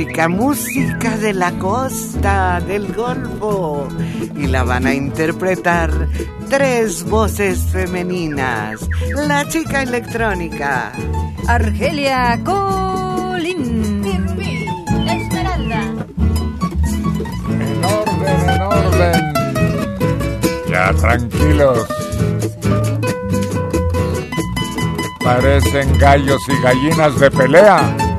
música, música de la costa, del Golfo. Y la van a interpretar tres voces femeninas. La chica electrónica. Argelia Colín. Esmeralda. En orden, en orden. Ya tranquilos. Parecen gallos y gallinas de pelea.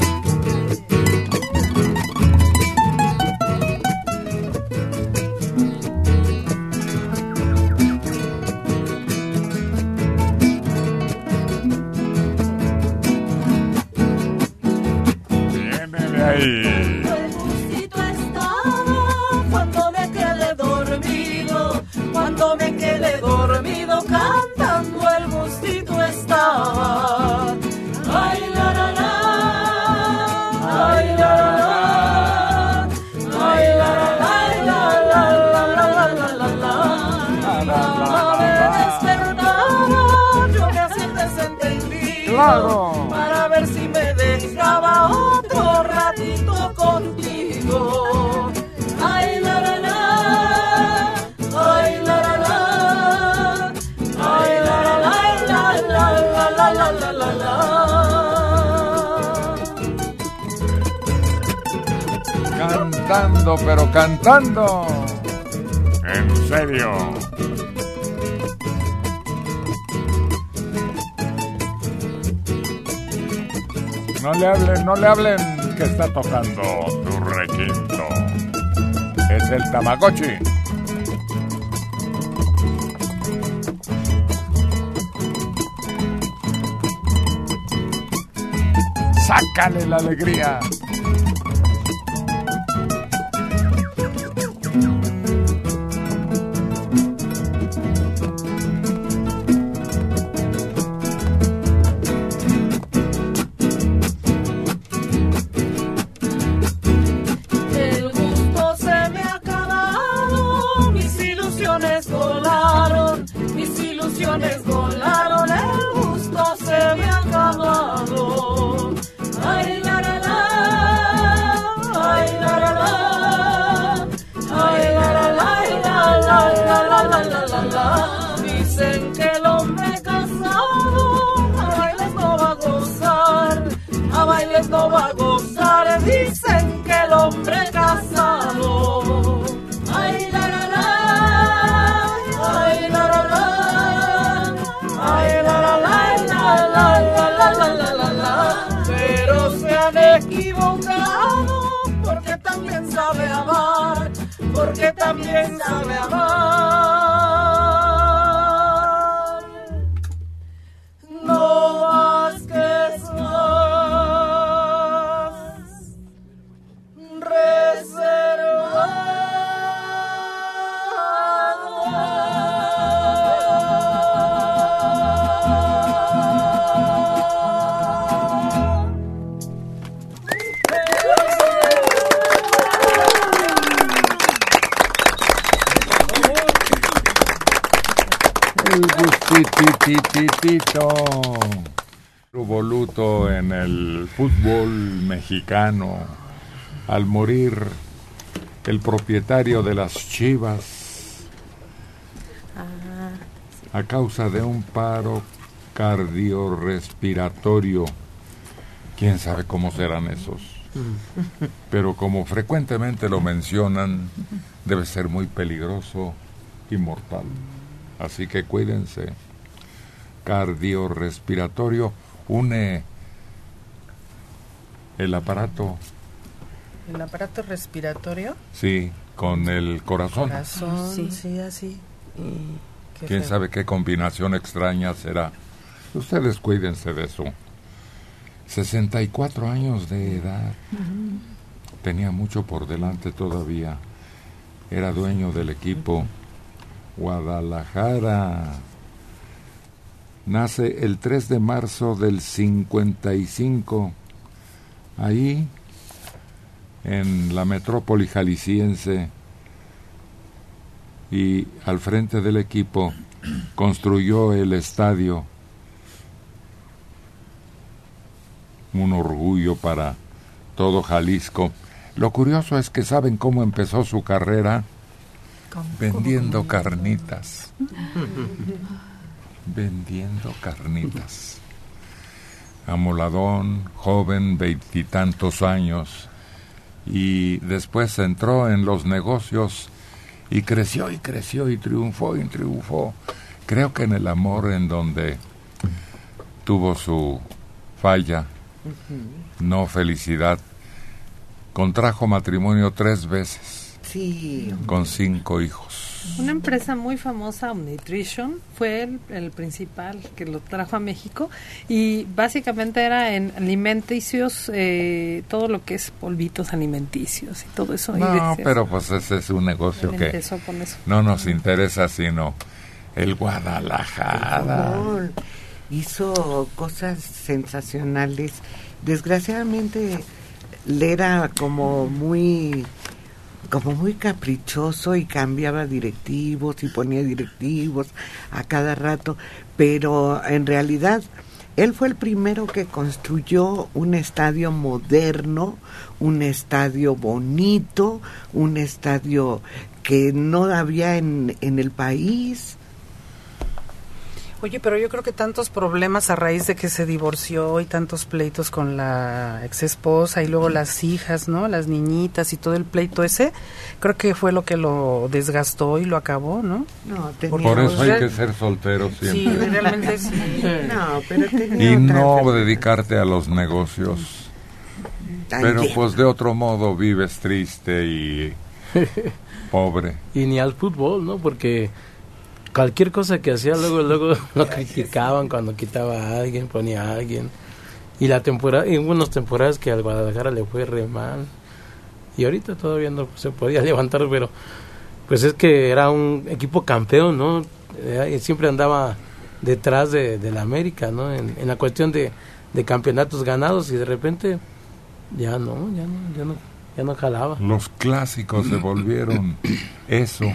No le hablen que está tocando tu requinto. Es el Tamagotchi. Sácale la alegría. Fútbol mexicano al morir el propietario de las Chivas a causa de un paro cardiorrespiratorio. ¿Quién sabe cómo serán esos? Pero como frecuentemente lo mencionan, debe ser muy peligroso y mortal. Así que cuídense. Cardiorrespiratorio une el aparato, El aparato respiratorio. sí, con el corazón. Corazón, Sí. sí, así. Y ¿Quién feo. sabe qué combinación extraña será? Ustedes cuídense de eso. 64 años de edad. Tenía mucho por delante todavía. Era dueño del equipo Guadalajara. Nace el 3 de marzo del 55. Ahí, en la metrópoli jalisciense, y al frente del equipo construyó el estadio. Un orgullo para todo Jalisco. Lo curioso es que saben cómo empezó su carrera vendiendo carnitas. vendiendo carnitas. Amoladón, joven, veintitantos años, y después entró en los negocios y creció y creció y triunfó y triunfó. Creo que en el amor en donde tuvo su falla, no felicidad, contrajo matrimonio tres veces. Sí. Con cinco hijos. Una empresa muy famosa, Omnitrition, fue el, el, principal que lo trajo a México y básicamente era en alimenticios, eh, todo lo que es polvitos alimenticios y todo eso. No, pero pues ese es un negocio que no nos interesa sino el Guadalajara. hizo cosas sensacionales. Desgraciadamente le era como muy como muy caprichoso y cambiaba directivos y ponía directivos a cada rato, pero en realidad él fue el primero que construyó un estadio moderno, un estadio bonito, un estadio que no había en, en el país Oye, pero yo creo que tantos problemas a raíz de que se divorció y tantos pleitos con la ex esposa y luego las hijas, ¿no? Las niñitas y todo el pleito ese, creo que fue lo que lo desgastó y lo acabó, ¿no? No, Por eso hay que ser soltero siempre. Sí, realmente sí. No, pero tenía y no dedicarte a los negocios. Pero pues de otro modo vives triste y pobre. Y ni al fútbol, ¿no? Porque cualquier cosa que hacía luego luego lo criticaban cuando quitaba a alguien ponía a alguien. Y la temporada y unas temporadas que al Guadalajara le fue re mal. Y ahorita todavía no se podía levantar pero pues es que era un equipo campeón no eh, siempre andaba detrás de, la América no en, la cuestión de, de campeonatos ganados y de repente ya no ya no ya no ya no jalaba. Los clásicos se volvieron eso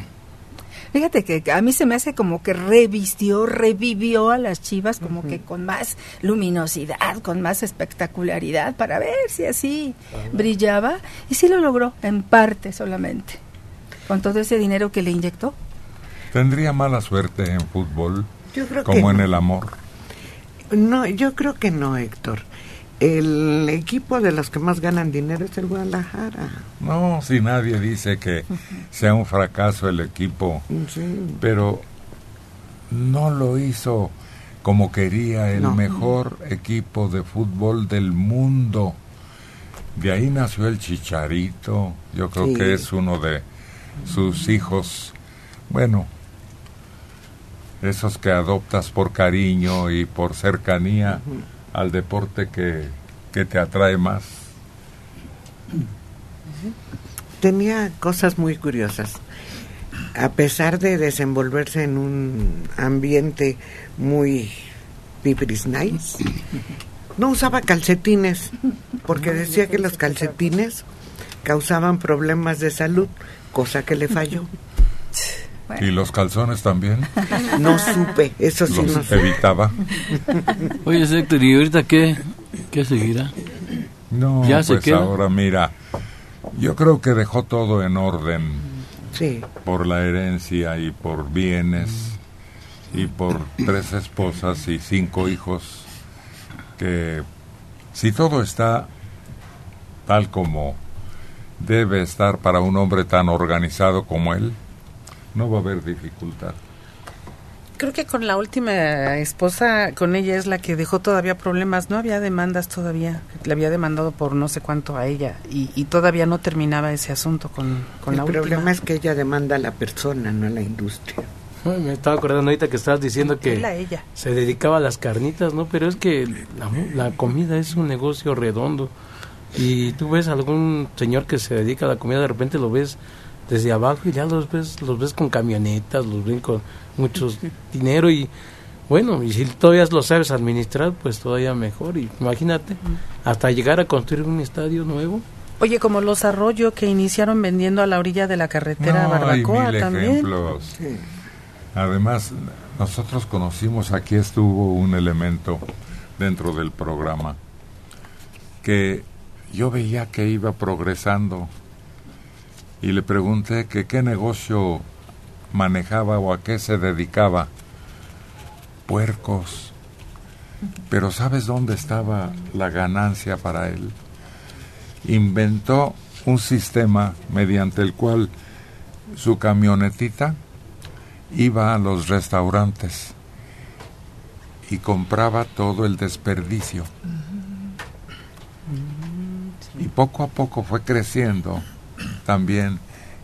Fíjate que a mí se me hace como que revistió, revivió a las Chivas como que con más luminosidad, con más espectacularidad para ver si así brillaba. Y sí lo logró en parte solamente. Con todo ese dinero que le inyectó. Tendría mala suerte en fútbol como en el amor. No, yo creo que no, Héctor el equipo de los que más ganan dinero es el Guadalajara. No, si nadie dice que sea un fracaso el equipo, pero no lo hizo como quería el mejor equipo de fútbol del mundo. De ahí nació el Chicharito, yo creo que es uno de sus hijos, bueno, esos que adoptas por cariño y por cercanía al deporte que, te atrae más? Tenía cosas muy curiosas. A pesar de desenvolverse en un ambiente muy pipiris nice, no usaba calcetines, porque decía que los calcetines causaban problemas de salud, cosa que le falló. ¿Y los calzones también? No supe, eso sí los evitaba. Oye, Héctor, ¿y ahorita qué, qué seguirá? No, ¿Ya pues ahora mira, yo creo que dejó todo en orden. Sí. Por la herencia y por bienes y por tres esposas y cinco hijos que si todo está tal como debe estar para un hombre tan organizado como él, no va a haber dificultad. Creo que con la última esposa, con ella es la que dejó todavía problemas. No había demandas todavía. Le había demandado por no sé cuánto a ella y, todavía no terminaba ese asunto con, con la última. El problema es que ella demanda a la persona, no a la industria. me estaba acordando ahorita que estabas diciendo que ella. se dedicaba a las carnitas, ¿no? Pero es que la, la comida es un negocio redondo. Y tú ves algún señor que se dedica a la comida, de repente lo ves desde abajo y ya los ves, los ves con camionetas, los ven con mucho dinero y bueno, y si todavía lo sabes administrar, pues todavía mejor. Y imagínate, hasta llegar a construir un estadio nuevo. Oye, como los arroyos que iniciaron vendiendo a la orilla de la carretera Barbacoa hay también. Ejemplos. Además, nosotros conocimos, aquí estuvo un elemento dentro del programa, que yo veía que iba progresando y le pregunté que qué negocio manejaba o a qué se dedicaba. Puercos. Pero ¿sabes dónde estaba la ganancia para él? Inventó un sistema mediante el cual su camionetita iba a los restaurantes y compraba todo el desperdicio. Y poco a poco fue creciendo también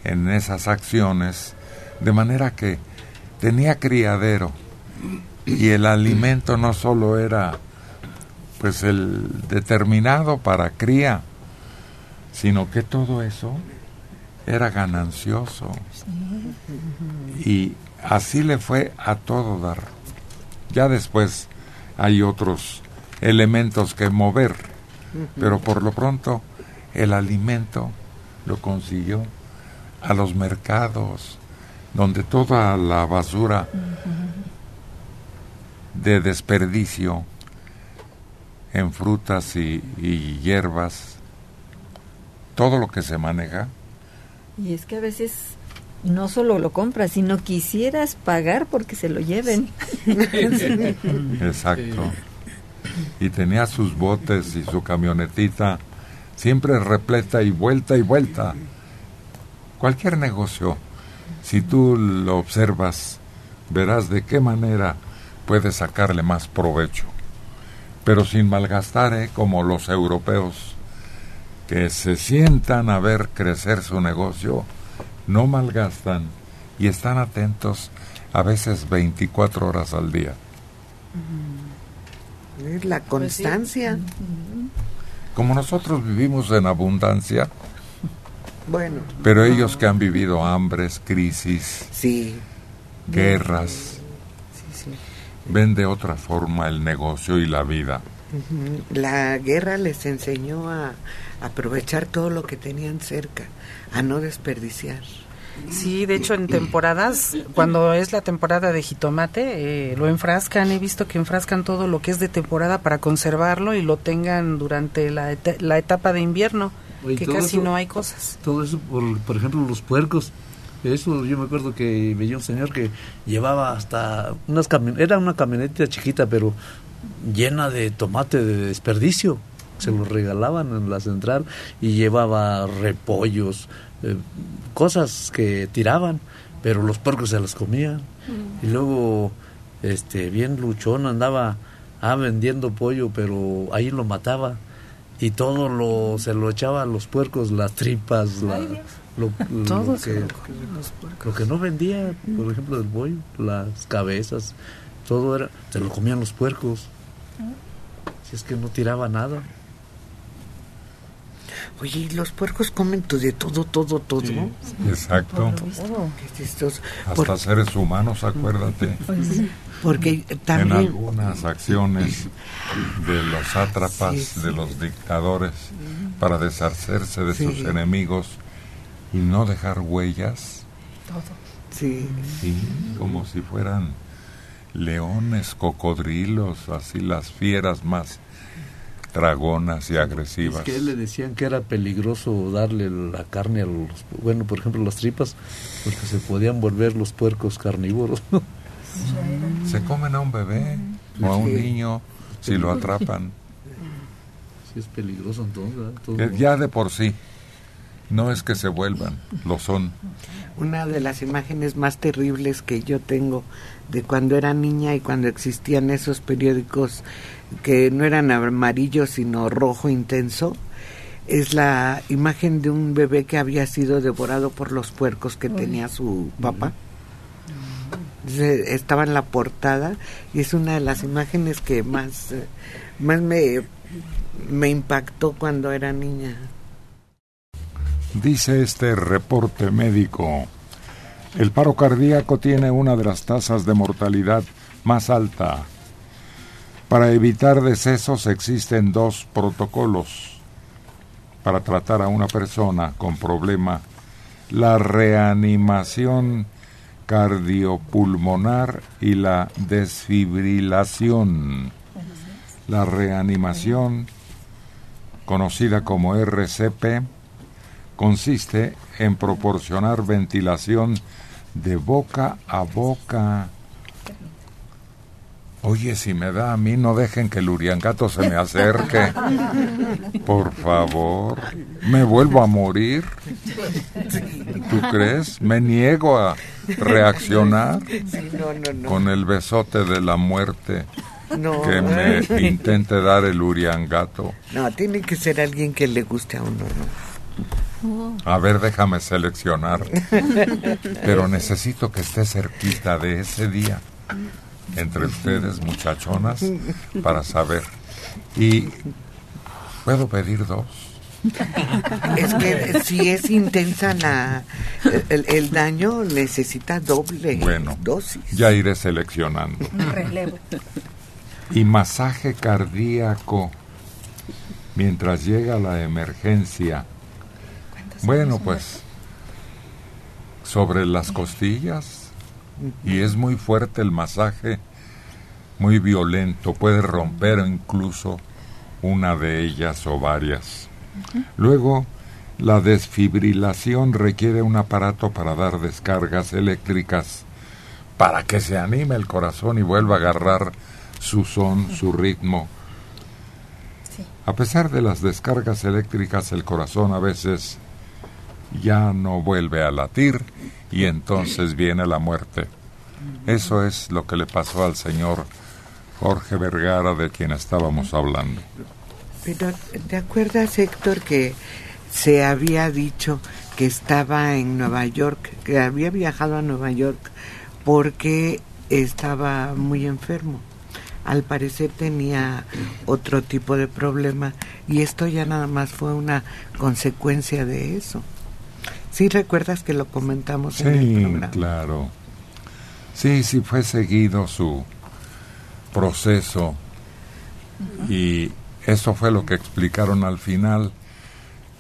en esas acciones, de manera que tenía criadero y el alimento no solo era pues el determinado para cría, sino que todo eso era ganancioso. Y así le fue a todo dar. Ya después hay otros elementos que mover, pero por lo pronto el alimento lo consiguió a los mercados, donde toda la basura de desperdicio en frutas y, y, hierbas, todo lo que se maneja. Y es que a veces no solo lo compras, sino quisieras pagar porque se lo lleven. Exacto. Y tenía sus botes y su camionetita siempre repleta y vuelta y vuelta. Cualquier negocio, si tú lo observas, verás de qué manera puedes sacarle más provecho. Pero sin malgastar, ¿eh? como los europeos, que se sientan a ver crecer su negocio, no malgastan y están atentos a veces 24 horas al día. Es la constancia. Como nosotros vivimos en abundancia, bueno, pero ellos que han vivido hambres, crisis, sí, guerras, sí, sí. ven de otra forma el negocio y la vida. La guerra les enseñó a aprovechar todo lo que tenían cerca, a no desperdiciar. Sí, de hecho en temporadas, cuando es la temporada de jitomate, eh, lo enfrascan, he visto que enfrascan todo lo que es de temporada para conservarlo y lo tengan durante la, eta- la etapa de invierno, Oye, que casi eso- no hay cosas. Todo eso, por, por ejemplo, los puercos. Eso yo me acuerdo que veía un señor que llevaba hasta unas era una camioneta chiquita, pero llena de tomate de desperdicio. Se los regalaban en la central y llevaba repollos, eh, cosas que tiraban, pero los puercos se las comían. Y luego, este, bien luchón andaba ah, vendiendo pollo, pero ahí lo mataba y todo lo se lo echaba a los puercos, las tripas, la- lo, que, lo que no vendía, por ejemplo, del pollo, las cabezas, todo era, se lo comían los puercos. Si es que no tiraba nada. Oye, ¿y los puercos comen de todo, todo, todo. Exacto. Hasta Por- seres humanos, acuérdate. porque En también algunas acciones de los sátrapas, Sí, sí. de los dictadores, para deshacerse de Sí. sus enemigos y no dejar huellas, sí, sí, como si fueran leones, cocodrilos, así las fieras más dragonas y Es agresivas. que le decían que era peligroso darle la carne a los, bueno, por ejemplo, las tripas, porque se podían volver los puercos carnívoros. Se comen a un bebé o a un niño si lo atrapan. Sí, es peligroso entonces. Que ya de por sí, no es que se vuelvan, lo son. una de las imágenes más terribles que yo tengo de cuando era niña y cuando existían esos periódicos que no eran amarillos sino rojo intenso es la imagen de un bebé que había sido devorado por los puercos que tenía su papá. Se- Estaba en la portada y es una de las imágenes que más, eh, más me, me impactó cuando era niña. Dice este reporte médico, el paro cardíaco tiene una de las tasas de mortalidad más alta. Para evitar decesos existen dos protocolos para tratar a una persona con problema, la reanimación cardiopulmonar y la desfibrilación. La reanimación conocida como RCP, consiste en proporcionar ventilación de boca a boca. Oye, si me da a mí, no dejen que el uriangato se me acerque. Por favor, me vuelvo a morir. ¿Tú crees? Me niego a reaccionar No, no, no. con el besote de la muerte No. que me intente dar el uriangato. No, tiene que ser alguien que le guste a uno, ¿no? A ver, déjame seleccionar. Pero necesito que esté cerquita de ese día entre ustedes, muchachonas, para saber. Y puedo pedir dos. Es que si es intensa la el, el daño necesita doble Bueno, dosis. ya iré seleccionando. Relevo. Y masaje cardíaco mientras llega la emergencia. Bueno, pues sobre las costillas y es muy fuerte el masaje, muy violento, puede romper incluso una de ellas o varias. Luego, la desfibrilación requiere un aparato para dar descargas eléctricas para que se anime el corazón y vuelva a agarrar su son, su ritmo. A pesar de las descargas eléctricas, el corazón a veces ya no vuelve a latir y entonces viene la muerte. Eso es lo que le pasó al señor Jorge Vergara de quien estábamos hablando. Pero ¿te acuerdas Héctor que se había dicho que estaba en Nueva York, que había viajado a Nueva York porque estaba muy enfermo? Al parecer tenía otro tipo de problema y esto ya nada más fue una consecuencia de eso. Sí, recuerdas que lo comentamos en el Sí, programa. claro. Sí, sí fue seguido su proceso y eso fue lo que explicaron al final.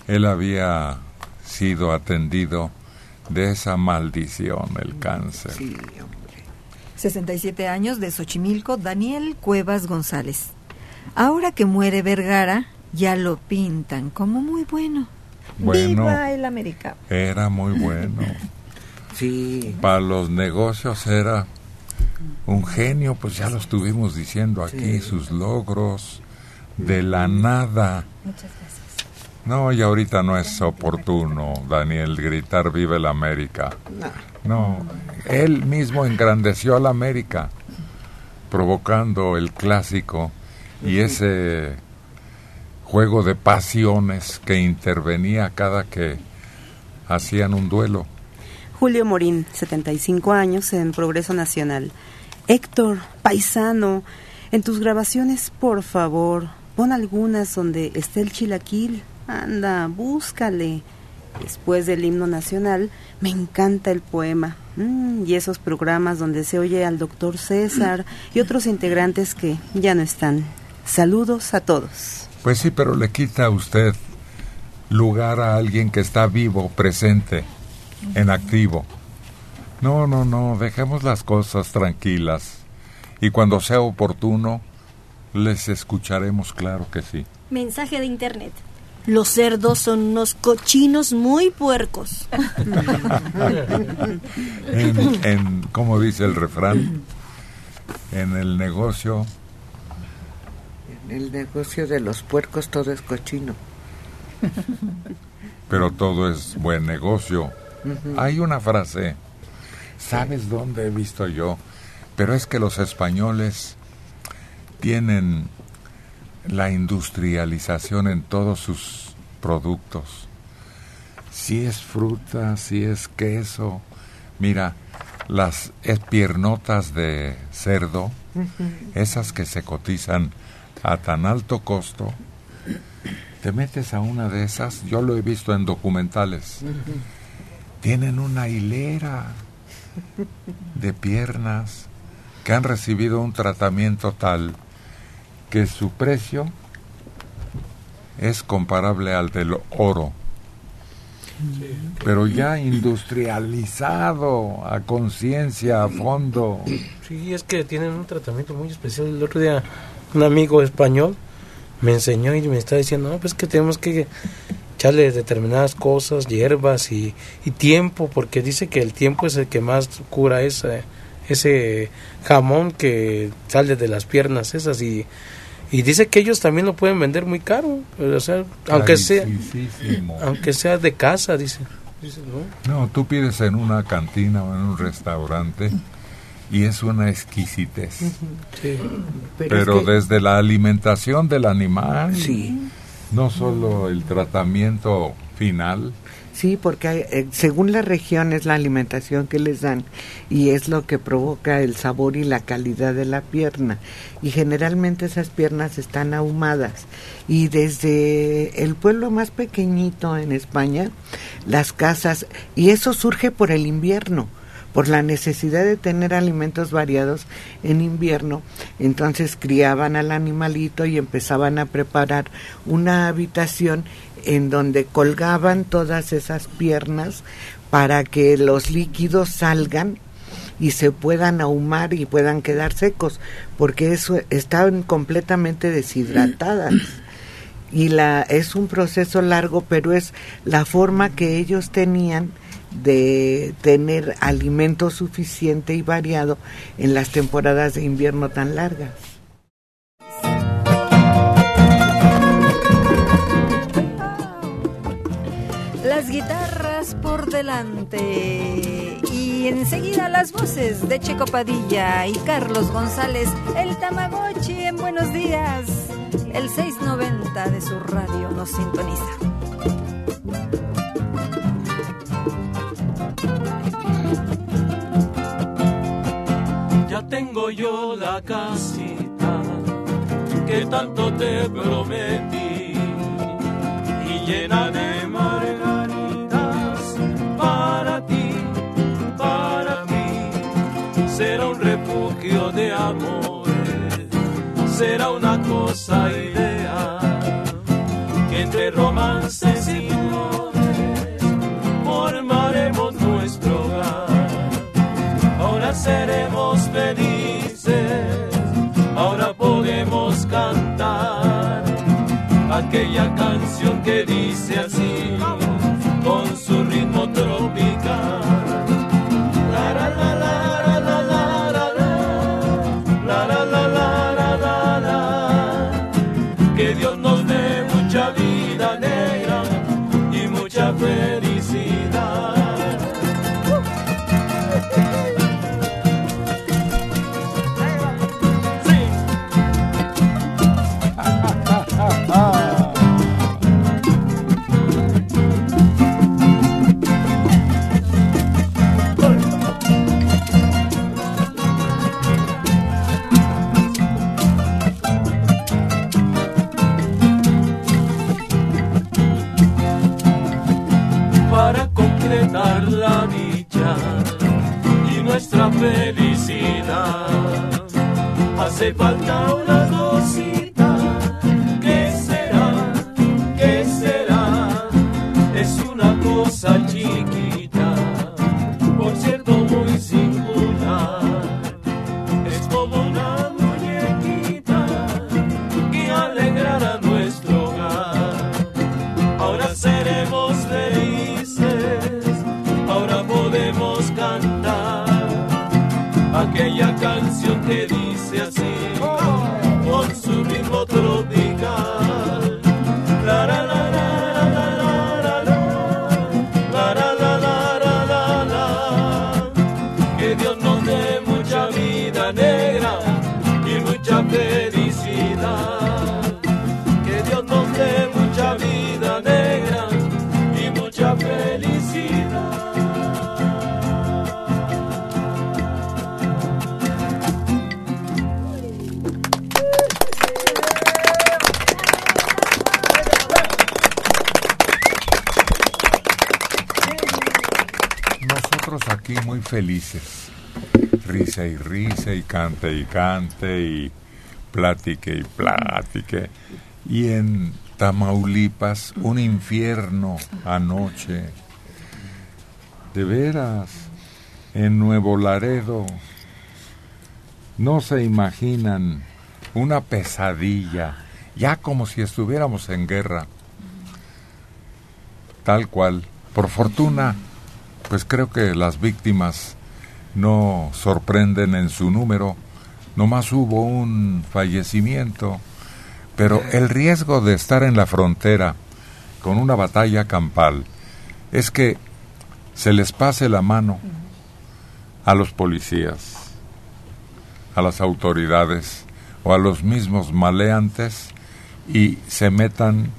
Él había sido atendido de esa maldición, el cáncer. Sí, hombre. 67 años de Xochimilco, Daniel Cuevas González. Ahora que muere Vergara, ya lo pintan como muy bueno. Bueno. ¡Viva el América! Era muy bueno. Sí, Para los negocios era un genio, pues ya lo estuvimos diciendo aquí, sus logros de la nada. No, y ahorita no es oportuno, Daniel, gritar vive la América. No, él mismo engrandeció a la América, provocando el clásico y ese juego de pasiones que intervenía cada que hacían un duelo. Julio Morín, 75 años, en Progreso Nacional. Héctor, paisano, en tus grabaciones, por favor, pon algunas donde esté el chilaquil. Anda, búscale. Después del himno nacional, me encanta el poema. Mm, y esos programas donde se oye al doctor César y otros integrantes que ya no están. Saludos a todos. Pues sí, pero le quita a usted lugar a alguien que está vivo, presente, en activo. No, no, no, dejemos las cosas tranquilas. Y cuando sea oportuno, les escucharemos, claro que sí. Mensaje de internet. Los cerdos son unos cochinos muy puercos. En, en ¿cómo dice el refrán? En el negocio, el negocio de los puercos todo es cochino. pero todo es buen negocio. Hay una frase, ¿sabes dónde he visto yo? Pero es que los españoles tienen la industrialización en todos sus productos. Si es fruta, si es queso. Mira, las piernotas de cerdo, esas que se cotizan a tan alto costo, te metes a una de esas, yo lo he visto en documentales, tienen una hilera de piernas que han recibido un tratamiento tal que su precio es comparable al del oro, pero ya industrializado, a conciencia, a fondo. Sí, es que tienen un tratamiento muy especial. El otro día un amigo español me enseñó y me está diciendo, no, pues que tenemos que echarle determinadas cosas, hierbas y, y tiempo, porque dice que el tiempo es el que más cura ese, ese jamón que sale de las piernas esas y, y dice que ellos también lo pueden vender muy caro, o sea, aunque sea, Carísimo. aunque sea de casa, dice. Dice, ¿no? No, tú pides en una cantina o en un restaurante y es una exquisitez. Sí. Pero, es que- desde la alimentación del animal, Sí. no solo el tratamiento final, Sí, porque hay- eh, según la región es la alimentación que les dan y es lo que provoca el sabor y la calidad de la pierna. Y generalmente esas piernas están ahumadas. Y desde el pueblo más pequeñito en España, las casas, y eso surge por el invierno por la necesidad de tener alimentos variados en invierno, entonces criaban al animalito y empezaban a preparar una habitación en donde colgaban todas esas piernas para que los líquidos salgan y se puedan ahumar y puedan quedar secos, porque eso estaban completamente deshidratadas. Y la es un proceso largo, pero es la forma que ellos tenían de tener alimento suficiente y variado en las temporadas de invierno tan largas. Las guitarras por delante y enseguida las voces de Checo Padilla y Carlos González, el Tamagotchi en Buenos Días. El 690 de su radio nos sintoniza. Ya tengo yo la casita que tanto te prometí y llena de margaritas para ti, para mí. Será un refugio de amores, será una cosa ideal que entre romances y seremos felices, ahora podemos cantar aquella canción que dice así, cante y cante y platique y platique. Y en Tamaulipas, un infierno anoche. De veras, en Nuevo Laredo, no se imaginan una pesadilla ya como si estuviéramos en guerra. Tal cual. Por fortuna, pues creo que las víctimas no sorprenden en su número, nomás hubo un fallecimiento, pero el riesgo de estar en la frontera con una batalla campal es que se les pase la mano a los policías, a las autoridades o a los mismos maleantes y se metan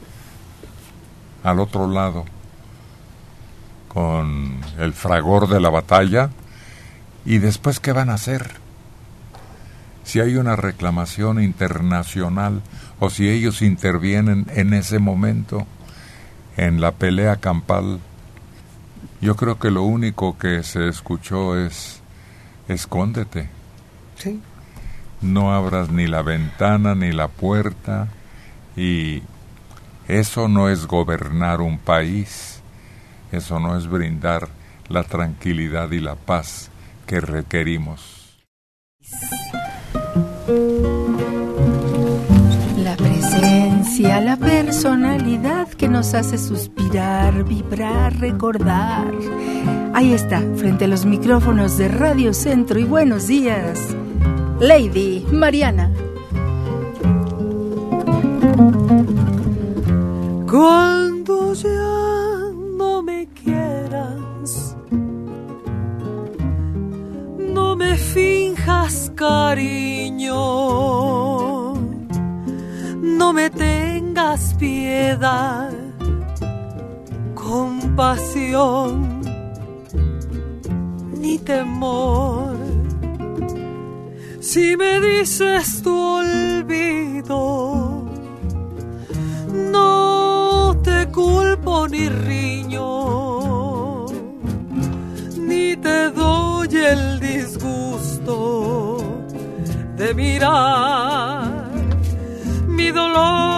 al otro lado con el fragor de la batalla y después qué van a hacer si hay una reclamación internacional o si ellos intervienen en ese momento en la pelea campal yo creo que lo único que se escuchó es escóndete Sí. no abras ni la ventana ni la puerta y eso no es gobernar un país, eso no es brindar la tranquilidad y la paz que requerimos. La presencia, la personalidad que nos hace suspirar, vibrar, recordar. Ahí está, frente a los micrófonos de Radio Centro y Buenos Días, Lady Mariana. Cuando compasión ni temor. Si me dices tu olvido, no te culpo ni riño, ni te doy el disgusto de mirar mi dolor.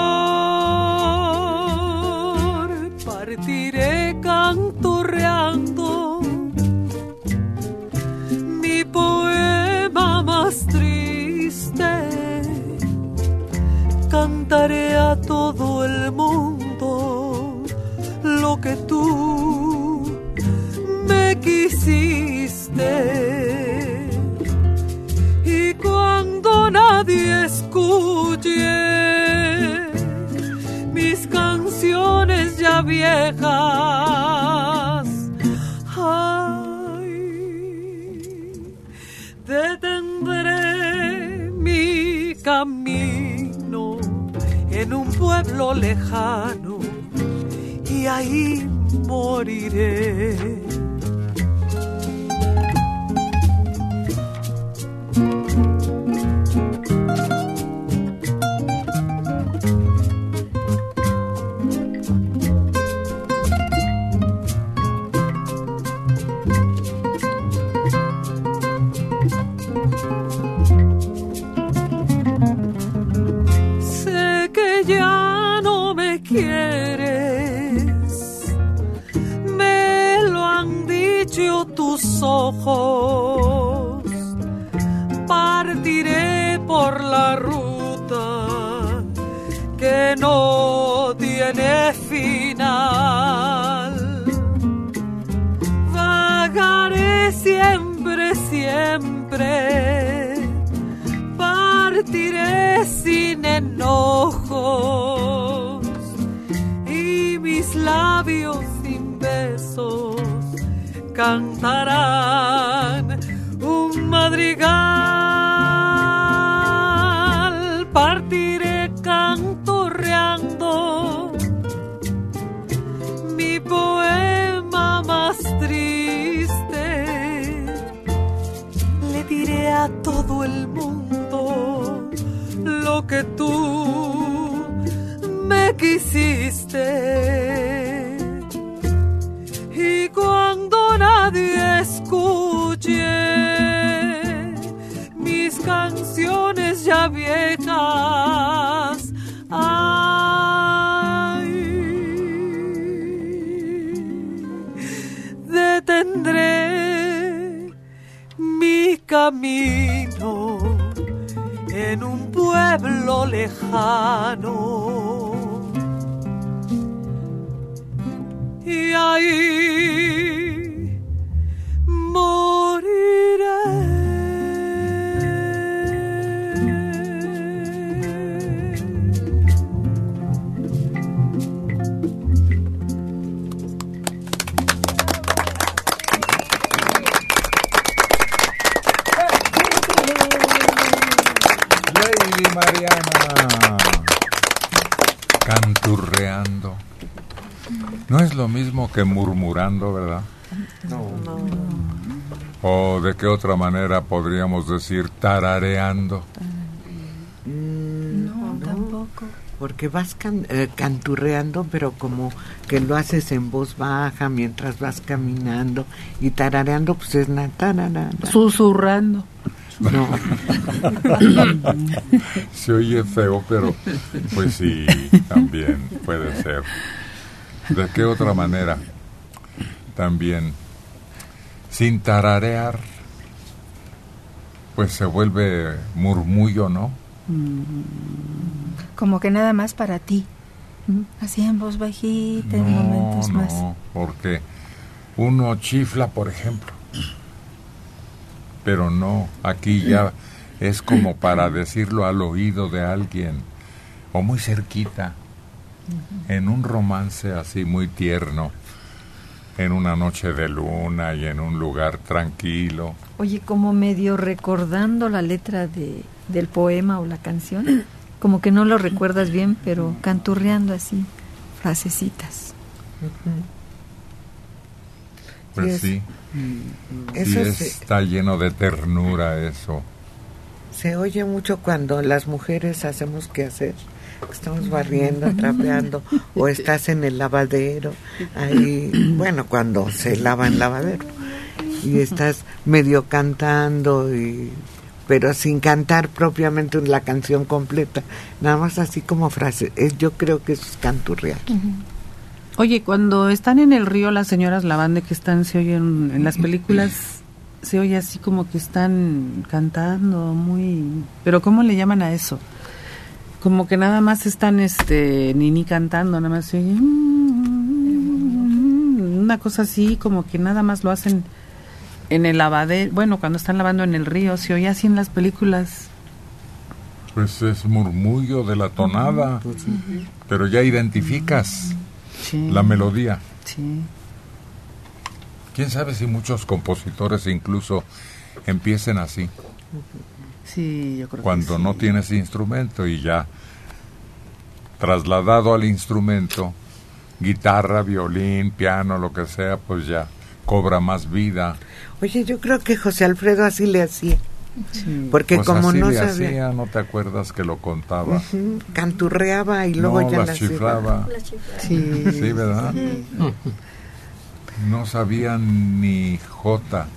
Pueblo lejano y ahí moriré. Partiré por la ruta que no tiene pueblo lejano. Y ahí que murmurando, ¿verdad? ¿O de qué otra manera podríamos decir tarareando? No, tampoco. Porque vas can- eh, canturreando, pero como que lo haces en voz baja mientras vas caminando y tarareando, pues es na tarara, na. Susurrando. No. Se oye feo, pero pues sí, también puede ser. ¿De qué otra manera? También, sin tararear, pues se vuelve murmullo, ¿no? Como que nada más para ti. ¿Mm? Así en voz bajita, en momentos no, más. porque uno chifla, por ejemplo, pero no, aquí ya es como para decirlo al oído de alguien, o muy cerquita, en un romance así muy tierno, en una noche de luna y en un lugar tranquilo. Oye, como medio recordando la letra de, del poema o la canción, como que no lo recuerdas bien, pero canturreando así, frasecitas. Pues Sí, sí, es- sí está lleno de ternura eso. se oye mucho cuando las mujeres hacemos que hacer. Estamos barriendo, trapeando, o estás en el lavadero, ahí, bueno, cuando se lava en lavadero, y estás medio cantando, y, pero sin cantar propiamente la canción completa, nada más así como frase. Es, yo creo que eso es canturrear. Oye, cuando están en el río las señoras lavando que están, se oyen en las películas, se oye así como que están cantando muy... Pero ¿cómo le llaman a eso? Como que nada más están, este, ni ni cantando, nada más Una cosa así, como que nada más lo hacen en el lavadero, bueno, cuando están lavando en el río, se oye así en las películas. Pues es murmullo de la tonada, pero ya identificas Sí. la melodía. Sí. ¿Quién sabe si muchos compositores incluso empiecen así, Sí, yo creo que cuando sí. no tienes instrumento y ya trasladado al instrumento, guitarra, violín, piano, lo que sea, pues ya cobra más vida. Oye, yo creo que José Alfredo así le hacía, Sí. porque Pues como así no le sabía, hacía, no te acuerdas que lo contaba. Canturreaba y luego no, ya las las chiflaba. Sí. Sí, ¿verdad? No sabían ni J.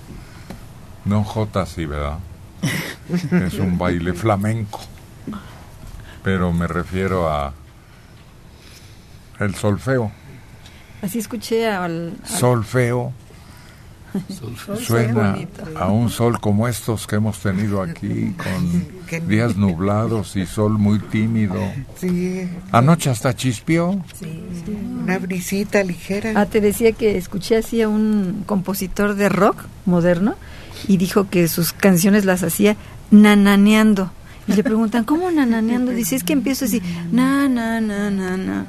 No J, sí, ¿verdad? Es un baile flamenco. Pero me refiero a el solfeo. Así escuché al... al- Solfeo suena a un sol como estos que hemos tenido aquí, Qué con días nublados y sol muy tímido. Sí, Anoche hasta chispió. una brisita ligera. Ah, te decía que escuché así a un compositor de rock moderno y dijo que sus canciones las hacía nananeando. Y le preguntan, ¿cómo nananeando? Dice, es que empiezo así, na, na, na, na, na.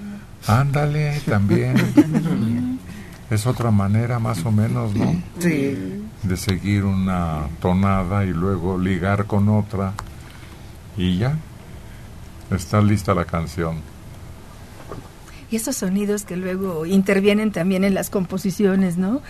Ándale, también. Es otra manera más o menos, ¿no? Sí. De seguir una tonada y luego ligar con otra y ya. Está lista la canción. Y esos sonidos que luego intervienen también en las composiciones, ¿no?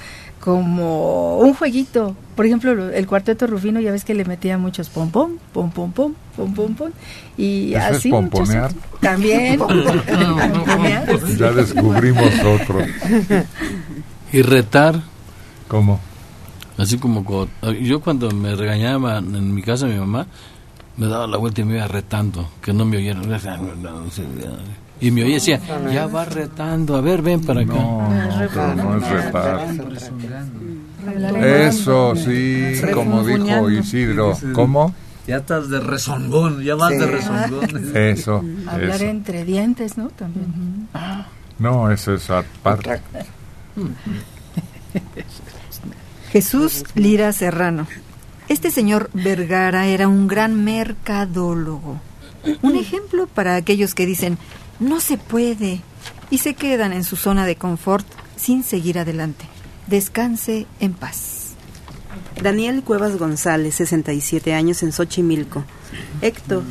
Como un jueguito. Por ejemplo, lo- el cuarteto Rufino ya ves que le metía muchos pom pom, pom pom pom, pom pom pom. Y ¿Eso es así pomponear? otros. También. pomponear. Ya descubrimos otro. Y retar, ¿Cómo? así como co- yo cuando me regañaban en mi casa mi mamá, me daba la vuelta y me iba retando, que no me oyeran. Y me oía y decía, ya va retando, a ver, ven para acá. No, no, pero no es retar. Eso, sí, como dijo. Isidro. ¿Cómo? Ya estás de rezongón, ya vas Sí. de rezongón. Eso, Hablar eso. entre dientes, ¿no? También. No, eso es aparte. Jesús Lira Serrano. Este señor Vergara era un gran mercadólogo. Un ejemplo para aquellos que dicen, no se puede, y se quedan en su zona de confort sin seguir adelante. Descanse en paz. Daniel Cuevas González, 67 años en Xochimilco. Héctor,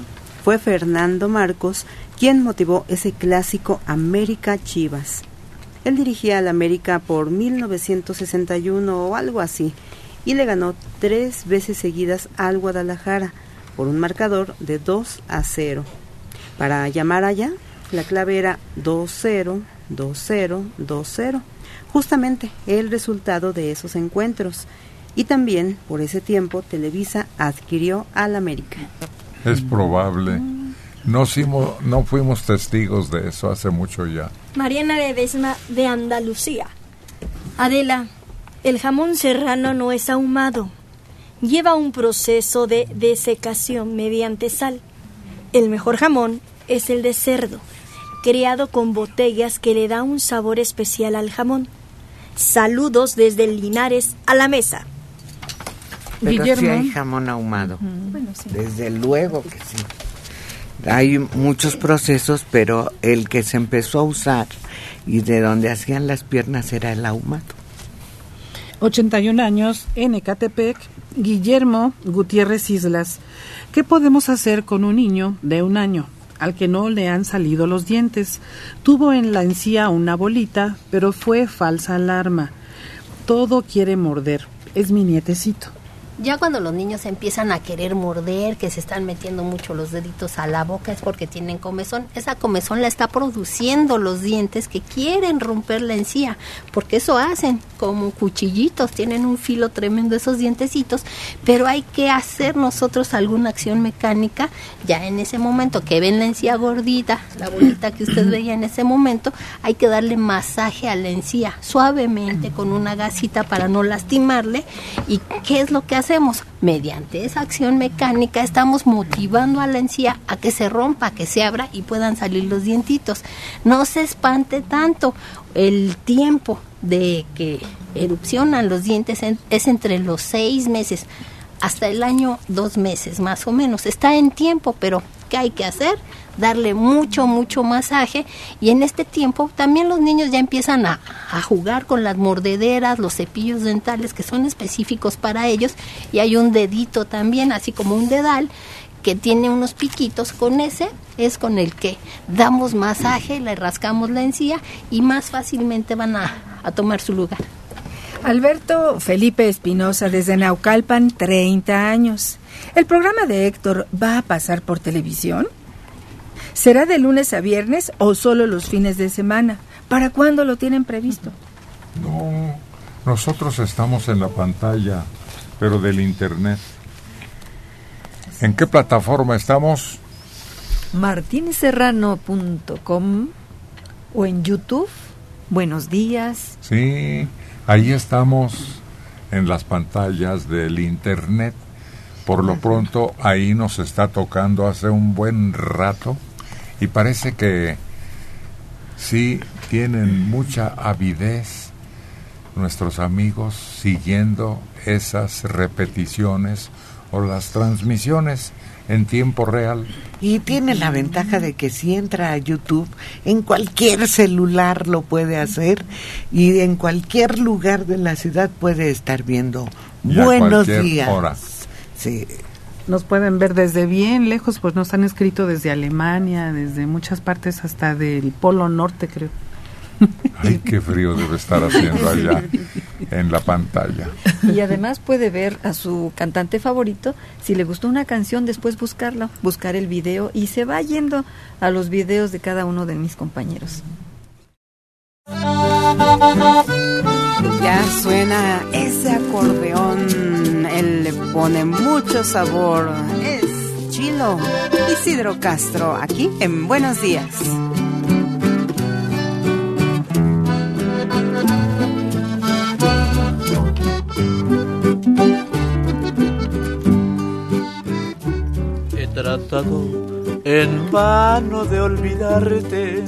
fue Fernando Marcos quien motivó ese clásico América Chivas. Él dirigía al América por 1961 o algo así y le ganó tres veces seguidas al Guadalajara por un marcador de 2 a 0. Para llamar allá, la clave era 2-0, 2-0, 2-0. Justamente el resultado de esos encuentros. Y también, por ese tiempo, Televisa adquirió al América. Es probable. No, simo- no fuimos testigos de eso hace mucho ya. Mariana Ledesma de Andalucía. Adela, el jamón serrano no es ahumado. Lleva un proceso de desecación mediante sal. El mejor jamón es el de cerdo, creado con botellas que le da un sabor especial al jamón. Saludos desde Linares a la mesa. Pero sí Guillermo. hay jamón ahumado. Bueno, sí. Desde luego que sí. Hay muchos procesos, pero el que se empezó a usar y de donde hacían las piernas era el ahumado. 81 años en Ecatepec, Guillermo Gutiérrez Islas. ¿Qué podemos hacer con un niño de un año al que no le han salido los dientes? Tuvo en la encía una bolita, pero fue falsa alarma. Todo quiere morder. Es mi nietecito. Ya cuando los niños empiezan a querer morder, que se están metiendo mucho los deditos a la boca, es porque tienen comezón. Esa comezón la está produciendo los dientes que quieren romper la encía, porque eso hacen como cuchillitos, tienen un filo tremendo esos dientecitos, pero hay que hacer nosotros alguna acción mecánica ya en ese momento que ven la encía gordita, la bolita que usted veía en ese momento, hay que darle masaje a la encía suavemente con una gasita para no lastimarle. ¿Y qué es lo que Mediante esa acción mecánica estamos motivando a la encía a que se rompa, que se abra y puedan salir los dientitos. No se espante tanto. El tiempo de que erupcionan los dientes en- es entre los seis meses hasta el año dos meses más o menos. Está en tiempo, pero ¿qué hay que hacer? Darle mucho, mucho masaje y en este tiempo también los niños ya empiezan a, a jugar con las mordederas, los cepillos dentales que son específicos para ellos y hay un dedito también, así como un dedal que tiene unos piquitos, con ese es con el que damos masaje, le rascamos la encía y más fácilmente van a, a tomar su lugar. Alberto Felipe Espinosa desde Naucalpan, 30 años. ¿El programa de Héctor va a pasar por televisión? ¿Será de lunes a viernes o solo los fines de semana? ¿Para cuándo lo tienen previsto? No, nosotros estamos en la pantalla, pero del internet. ¿En qué plataforma estamos? martinezserrano.com o en YouTube. Buenos días. Sí, ahí estamos en las pantallas del internet. Por lo pronto ahí nos está tocando hace un buen rato. Y parece que sí tienen mucha avidez nuestros amigos siguiendo esas repeticiones o las transmisiones en tiempo real. Y tiene la ventaja de que si entra a YouTube, en cualquier celular lo puede hacer y en cualquier lugar de la ciudad puede estar viendo. Y Buenos cualquier días. hora. Sí. Nos pueden ver desde bien lejos, pues nos han escrito desde Alemania, desde muchas partes hasta del Polo Norte, creo. Ay, qué frío debe estar haciendo allá en la pantalla. Y además puede ver a su cantante favorito. Si le gustó una canción, después buscarla, buscar el video y se va yendo a los videos de cada uno de mis compañeros. Ya suena ese acordeón, él le pone mucho sabor. Es Chilo Isidro Castro, aquí en Buenos Días. Tratado en vano de olvidarte,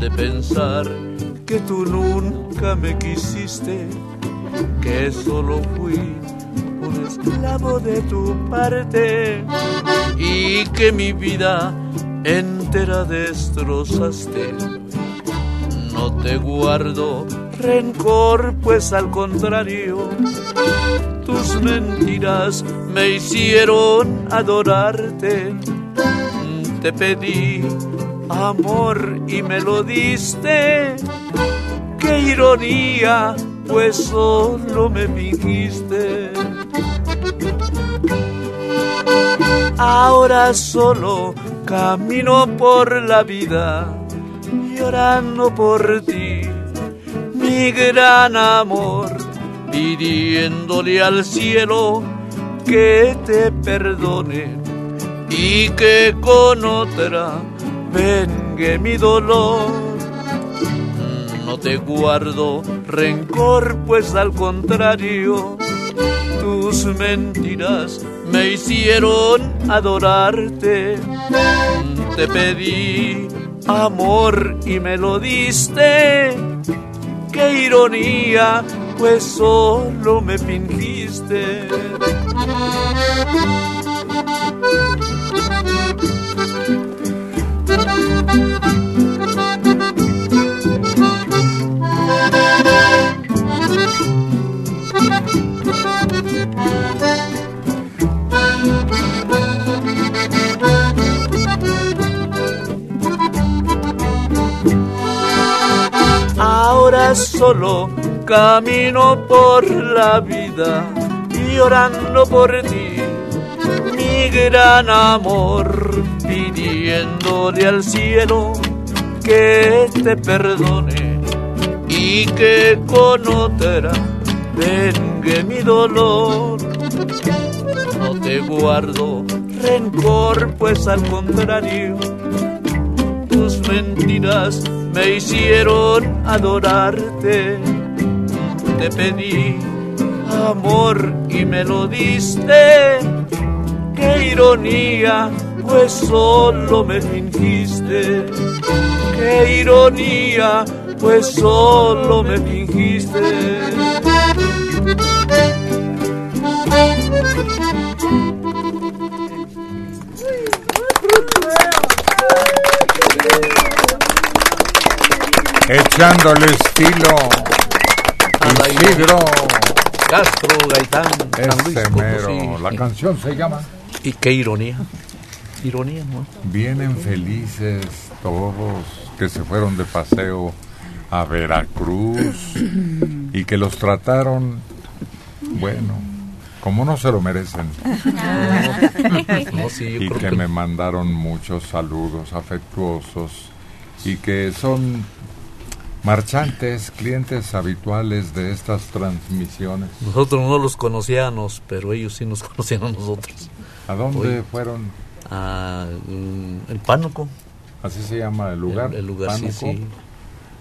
de pensar que tú nunca me quisiste, que solo fui un esclavo de tu parte y que mi vida entera destrozaste. No te guardo rencor, pues al contrario, tus mentiras me hicieron adorarte. Te pedí amor y me lo diste. Qué ironía, pues solo me fingiste. Ahora solo camino por la vida llorando por ti, mi gran amor, pidiéndole al cielo que te perdone y que con otra vengue mi dolor. No te guardo rencor, pues al contrario, tus mentiras me hicieron adorarte. Te pedí amor y me lo diste. Qué ironía, pues solo me fingiste. Solo camino por la vida llorando por ti, mi gran amor, pidiéndole al cielo que te perdone y que con otra vengue mi dolor. No te guardo rencor, pues al contrario, tus mentiras me hicieron adorarte. Te pedí amor y me lo diste. Qué ironía, pues solo me fingiste. Qué ironía, pues solo me fingiste. Echándole estilo. Isidro. Castro, Gaitán, San Luis mero. La canción se llama Y qué ironía. Ironía, ¿no? Vienen felices todos que se fueron de paseo a Veracruz y que los trataron, bueno, como no se lo merecen. No, sí, yo y que- me mandaron muchos saludos afectuosos y que son marchantes, clientes habituales de estas transmisiones. Nosotros no los conocíamos, pero ellos sí nos conocían a nosotros. ¿A dónde fueron? A mm, el Pánuco. Así se llama el lugar. El, el lugar, sí, Pánuco. sí.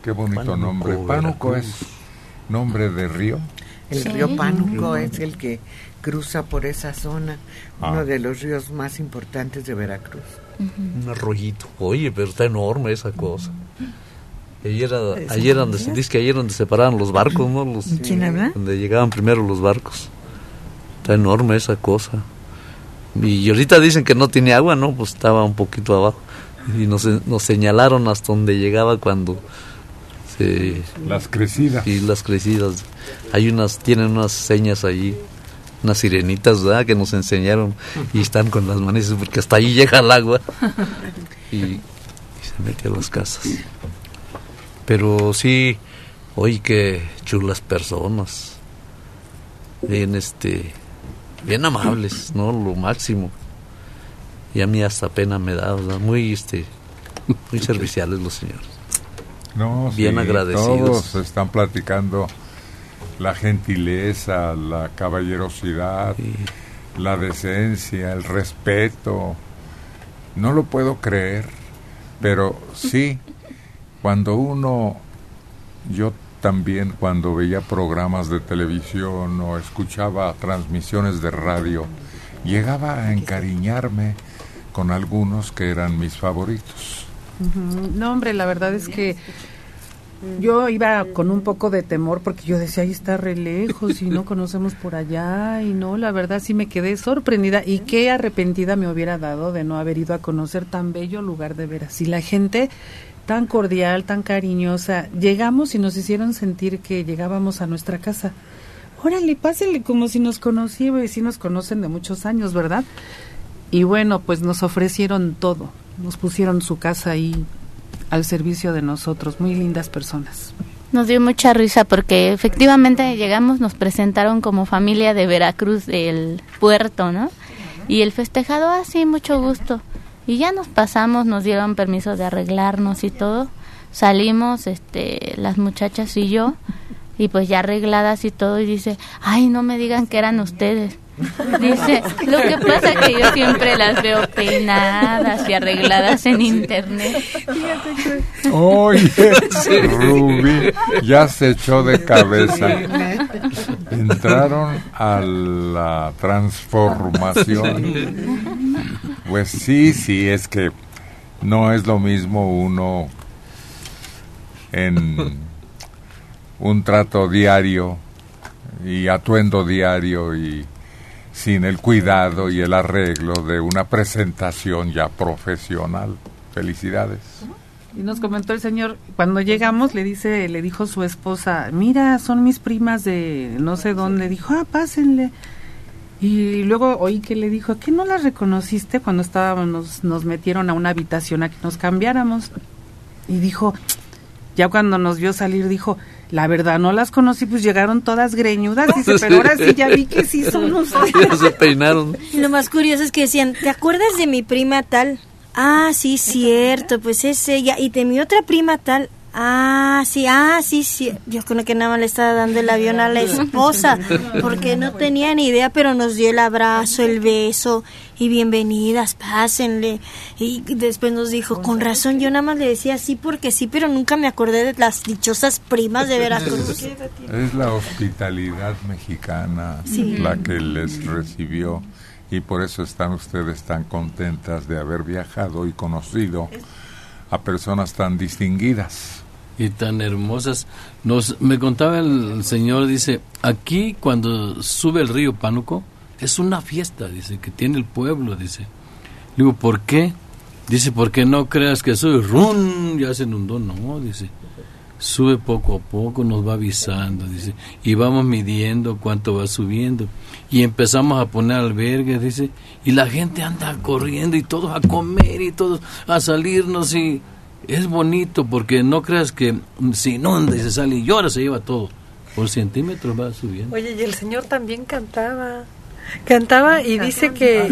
Qué bonito Pánuco, nombre. Pánuco es nombre de río. El Sí. río Pánuco es el que cruza por esa zona, Ah. uno de los ríos más importantes de Veracruz. Un arroyito. Oye, pero está enorme esa cosa. Ayer, era- ayer donde se dice que ayer donde se paraban los barcos, ¿no? Los, ¿Quién habla? Donde llegaban primero los barcos. Está enorme esa cosa. Y ahorita dicen que no tiene agua, ¿no? Pues estaba un poquito abajo. Y nos, nos señalaron hasta donde llegaba cuando se... Las crecidas. Y las crecidas. Hay unas, tienen unas señas allí, unas sirenitas, ¿verdad? Que nos enseñaron y están con las manos porque hasta ahí llega el agua. Y, y se mete a las casas. Pero sí, oye, qué chulas personas. Bien, este, bien amables, ¿no? Lo máximo. Y a mí hasta pena me da, ¿verdad? Muy, este, muy serviciales los señores. No, Bien sí, agradecidos. Todos están platicando la gentileza, la caballerosidad, la decencia, el respeto. No lo puedo creer, pero sí, cuando uno, yo también cuando veía programas de televisión o escuchaba transmisiones de radio, llegaba a encariñarme con algunos que eran mis favoritos. No, hombre, la verdad es que yo iba con un poco de temor porque yo decía, ahí está re lejos y no conocemos por allá y no, la verdad sí me quedé sorprendida. Y qué arrepentida me hubiera dado de no haber ido a conocer tan bello lugar de veras. Y la gente tan cordial, tan cariñosa, llegamos y nos hicieron sentir que llegábamos a nuestra casa. Órale, pásenle como si nos conociera y si nos conocen de muchos años, ¿verdad? Y bueno, pues nos ofrecieron todo, nos pusieron su casa ahí al servicio de nosotros, muy lindas personas. Nos dio mucha risa porque efectivamente llegamos, nos presentaron como familia de Veracruz del puerto, ¿no? Y el festejado, ah, sí, mucho gusto. Y ya nos pasamos, nos dieron permiso de arreglarnos y todo. Salimos, este, las muchachas y yo, y pues ya arregladas y todo, y dice, ay, no me digan que eran ustedes. Dice, lo que pasa que yo siempre las veo peinadas y arregladas en internet. Oye, Rubí, ya se echó de cabeza. Entraron a la transformación. Pues sí, sí, es que no es lo mismo uno en un trato diario y atuendo diario y sin el cuidado y el arreglo de una presentación ya profesional. Felicidades. Y nos comentó el señor, cuando llegamos le dice, le dijo su esposa, mira, son mis primas de no sé dónde. Dijo, ah, pásenle. Y luego oí que le dijo, ¿qué no las reconociste cuando estábamos, nos, nos metieron a una habitación a que nos cambiáramos? Y dijo, ya cuando nos vio salir, dijo, la verdad no las conocí, pues llegaron todas greñudas. Dice, pero ahora sí ya vi que sí son ustedes. se peinaron. Y lo más curioso es que decían, ¿te acuerdas de mi prima tal? Ah, sí, cierto, pues es ella. Y de mi otra prima tal. Ah, sí, ah, sí, sí. Yo creo que nada más le estaba dando el avión a la esposa, porque no tenía ni idea, pero nos dio el abrazo, el beso y bienvenidas, pásenle. Y después nos dijo, con razón, yo nada más le decía sí porque sí, pero nunca me acordé de las dichosas primas de Veracruz. Es la hospitalidad mexicana Sí. la que les recibió y por eso están ustedes tan contentas de haber viajado y conocido a personas tan distinguidas. Y tan hermosas. Nos me contaba el señor dice, aquí cuando sube el río Pánuco es una fiesta, dice, que tiene el pueblo, dice. Le digo, ¿por qué? Dice, porque no creas que sube, ¡rum! ya se inundó, no, dice. Sube poco a poco, nos va avisando, dice, y vamos midiendo cuánto va subiendo. Y empezamos a poner albergues, dice, y la gente anda corriendo y todos a comer y todos a salirnos y es bonito porque no creas que si inunda y se sale y llora, se lleva todo. Por centímetros va subiendo. Oye, y el señor también cantaba. Cantaba y dice que,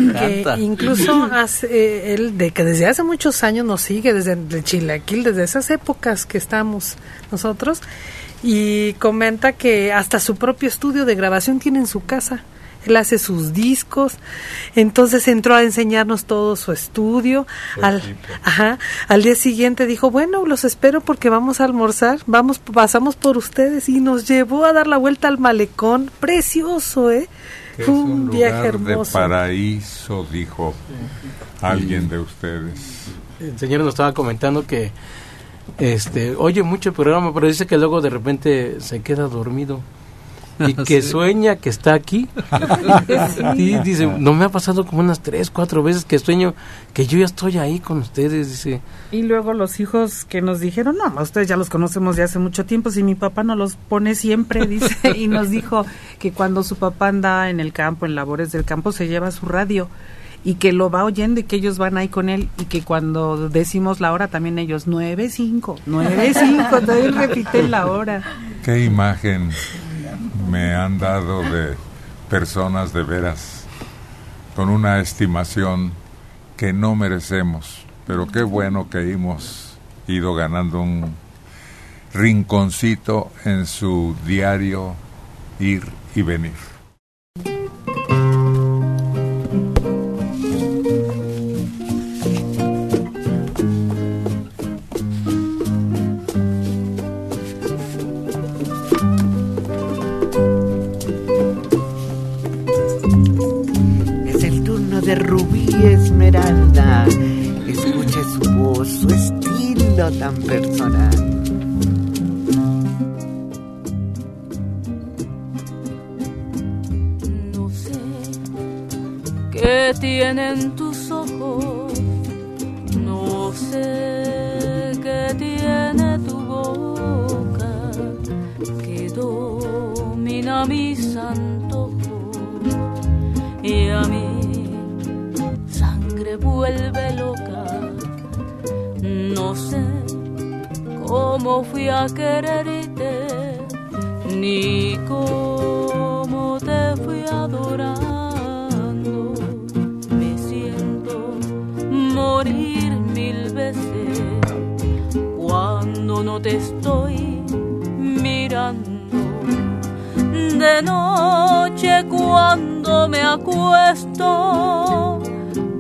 incluso hace, eh, él, de que desde hace muchos años nos sigue, desde Chilaquil, desde esas épocas que estamos nosotros, y comenta que hasta su propio estudio de grabación tiene en su casa. Él hace sus discos, entonces entró a enseñarnos todo su estudio. Al, ajá, al día siguiente dijo, bueno, los espero porque vamos a almorzar, vamos, pasamos por ustedes y nos llevó a dar la vuelta al malecón, precioso, ¿eh? Es Fue un un viaje lugar de hermoso. paraíso, dijo alguien de ustedes. El señor nos estaba comentando que este oye mucho el programa, pero dice que luego de repente se queda dormido. Y que Sí. sueña que está aquí. Y dice, no me ha pasado como unas tres, cuatro veces que sueño que yo ya estoy ahí con ustedes. Dice, Y luego los hijos que nos dijeron, no, ustedes ya los conocemos de hace mucho tiempo, si mi papá no los pone siempre, dice, y nos dijo que cuando su papá anda en el campo, en labores del campo, se lleva su radio y que lo va oyendo y que ellos van ahí con él y que cuando decimos la hora también ellos, nueve, cinco, nueve, cinco, todavía repiten la hora. ¿Qué imagen me han dado de personas de veras con una estimación que no merecemos? Pero qué bueno que hemos ido ganando un rinconcito en su diario ir y venir. esmeralda. Escuche su voz, su estilo tan personal. No sé qué tienen tus ojos, no sé qué tiene tu boca que domina mis antojos y a mí sangre vuelve loca. No sé cómo fui a quererte, ni cómo te fui adorando. Me siento morir mil veces cuando no te estoy mirando. De noche cuando me acuesto,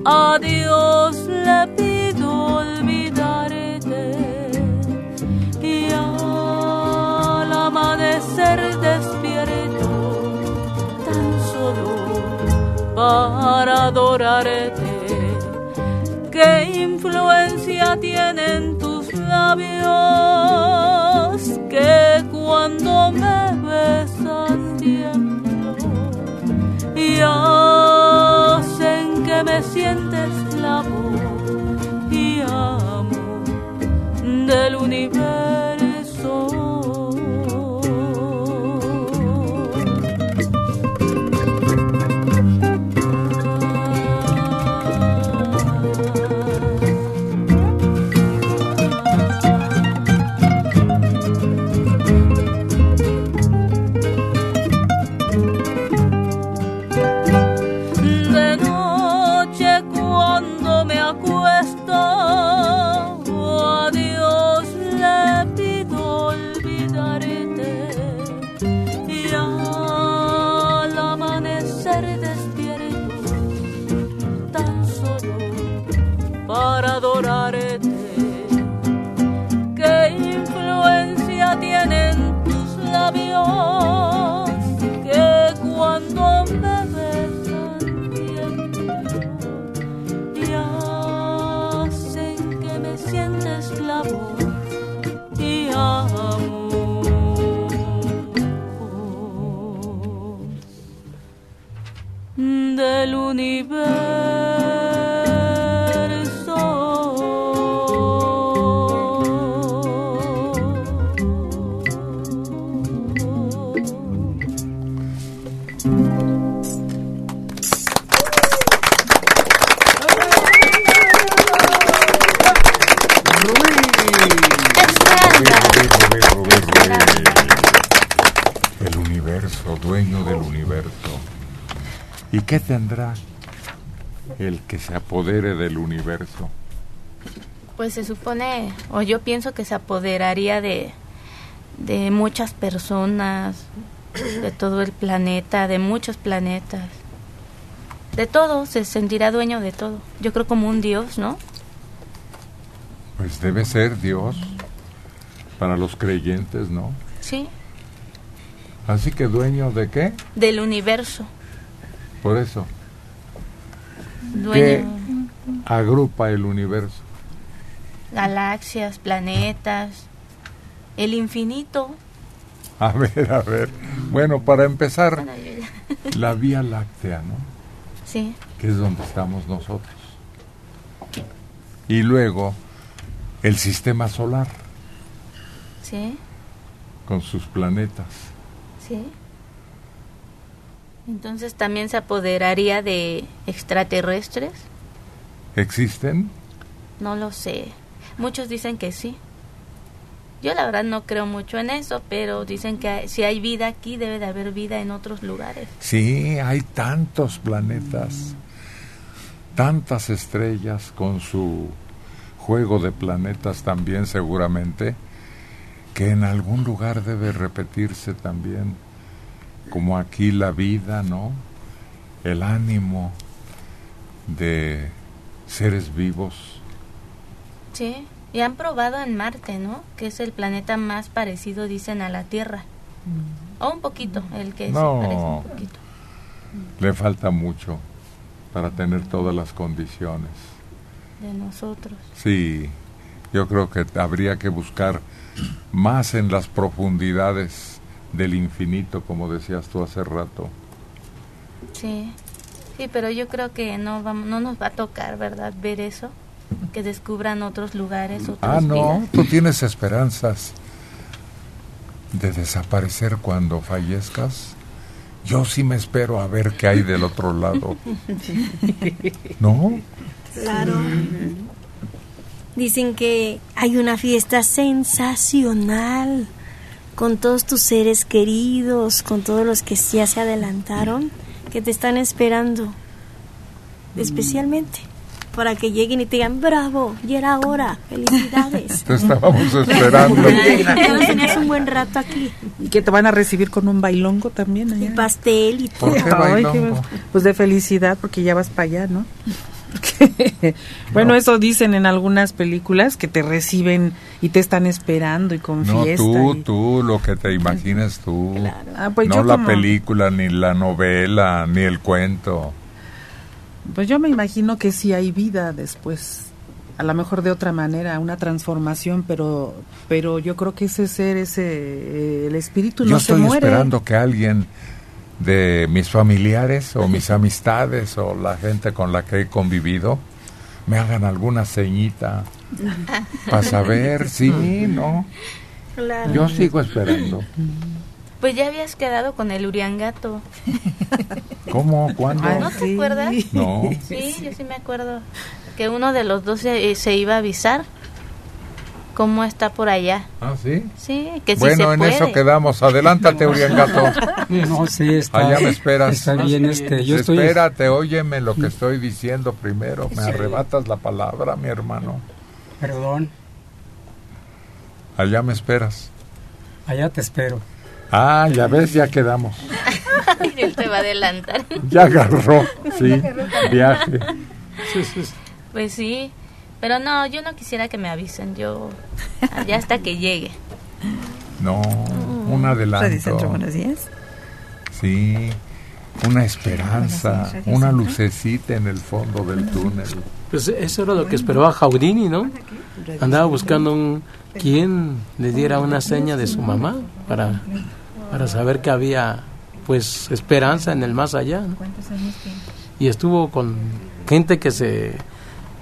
a Dios le pido olvidarte y al amanecer despierto tan solo para adorarte. ¿Qué influencia tienen tus labios que cuando me besan que me sienta esclavo y amo del universo? Qué tendrá el que se apodere del universo? Pues se supone, o yo pienso que se apoderaría de, de muchas personas, de todo el planeta, de muchos planetas. De todo, se sentirá dueño de todo. Yo creo como un dios, ¿no? Pues debe ser Dios para los creyentes, ¿no? Sí, Así que dueño de qué? del universo. Por eso. Dueño, Agrupa el universo. galaxias, planetas, el infinito. A ver, a ver. Bueno, para empezar, Bueno, yo ya- la Vía Láctea, ¿no? Sí, Que es donde estamos nosotros. Y luego, el sistema solar, sí, con sus planetas. sí. Entonces también se apoderaría de extraterrestres. ¿Existen? No lo sé. Muchos dicen que sí. Yo la verdad no creo mucho en eso, pero dicen que hay- si hay vida aquí debe de haber vida en otros lugares. Sí, hay tantos planetas, tantas estrellas con su juego de planetas también seguramente, que en algún lugar debe repetirse también, como aquí la vida, ¿no? El ánimo de seres vivos. Sí, y han probado en Marte, ¿no? Que es el planeta más parecido, dicen, a la Tierra. O un poquito, el que se No. parece un poquito. Le falta mucho para tener todas las condiciones. de nosotros. Sí, Yo creo que habría que buscar más en las profundidades del infinito, como decías tú hace rato. Sí, sí, pero yo creo que no, vamos, no nos va a tocar, ¿verdad? Ver eso, que descubran otros lugares, otros Ah, no, vidas. tú tienes esperanzas de desaparecer cuando fallezcas. Yo sí me espero a ver qué hay del otro lado. ¿No? Claro. Dicen que hay una fiesta sensacional con todos tus seres queridos, con todos los que ya se adelantaron, que te están esperando, especialmente para que lleguen y te digan, bravo, ya era hora, felicidades. Te estábamos esperando. Tenías un buen rato aquí. Y que te van a recibir con un bailongo también allá. Y pastel y todo. ¿Por qué Ay, bailongo? qué- pues de felicidad porque ya vas para allá, ¿no? bueno, eso dicen en algunas películas que te reciben y te están esperando y con No, fiesta. tú, y- tú, lo que te imagines tú. Ah, pues no yo la como- película, ni la novela, ni el cuento. Pues yo me imagino que sí hay vida después, a lo mejor de otra manera, una transformación, pero pero yo creo que ese ser, ese eh, el espíritu Yo no se estoy muere. esperando que alguien de mis familiares o mis amistades o la gente con la que he convivido me hagan alguna ceñita para saber, sí, ¿no? Claro. Yo sigo esperando. Pues ya habías quedado con el Uriangato. ¿Cómo? ¿Cuándo? ¿No te acuerdas? No. Sí, yo sí me acuerdo. Que uno de los dos se, eh, se iba a avisar cómo está por allá. Ah, sí. Sí, que sí bueno, se en puede. eso quedamos. Adelántate, Uriangato. No, sí, está, Allá me esperas. Está bien, este, yo estoy... Espérate, óyeme lo que estoy diciendo primero. Me arrebatas la palabra, mi hermano. Perdón, Allá me esperas. allá te espero. Ah, ya ves, ya quedamos. Él te va a adelantar. Ya agarró, sí, viaje. Pues sí, pero no, yo no quisiera que me avisen, yo allá hasta que llegue. No, un adelanto. buenos días. Sí, una esperanza, una lucecita en el fondo del túnel. Pues eso era lo que esperaba Jaudini, ¿no? Andaba buscando un quien le diera una seña de su mamá para, para saber que había pues esperanza en el más allá. ¿no? Y estuvo con gente que se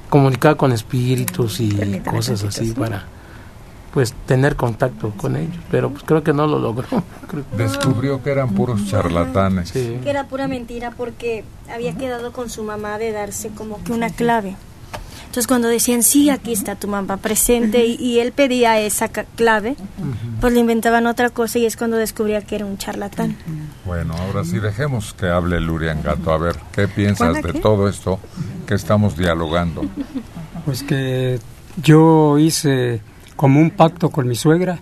comunicaba con espíritus y cosas así para pues tener contacto con ellos, pero pues creo que no lo logró. Descubrió que eran puros charlatanes. Sí. Que era pura mentira porque había quedado con su mamá de darse como que una clave. Entonces cuando decían, sí, aquí está tu mamá presente y, y él pedía esa clave, pues le inventaban otra cosa y es cuando descubría que era un charlatán. Bueno, ahora sí dejemos que hable el Uriangato. A ver, ¿qué piensas ¿Cuándo de qué? todo esto que estamos dialogando? Pues que yo hice como un pacto con mi suegra,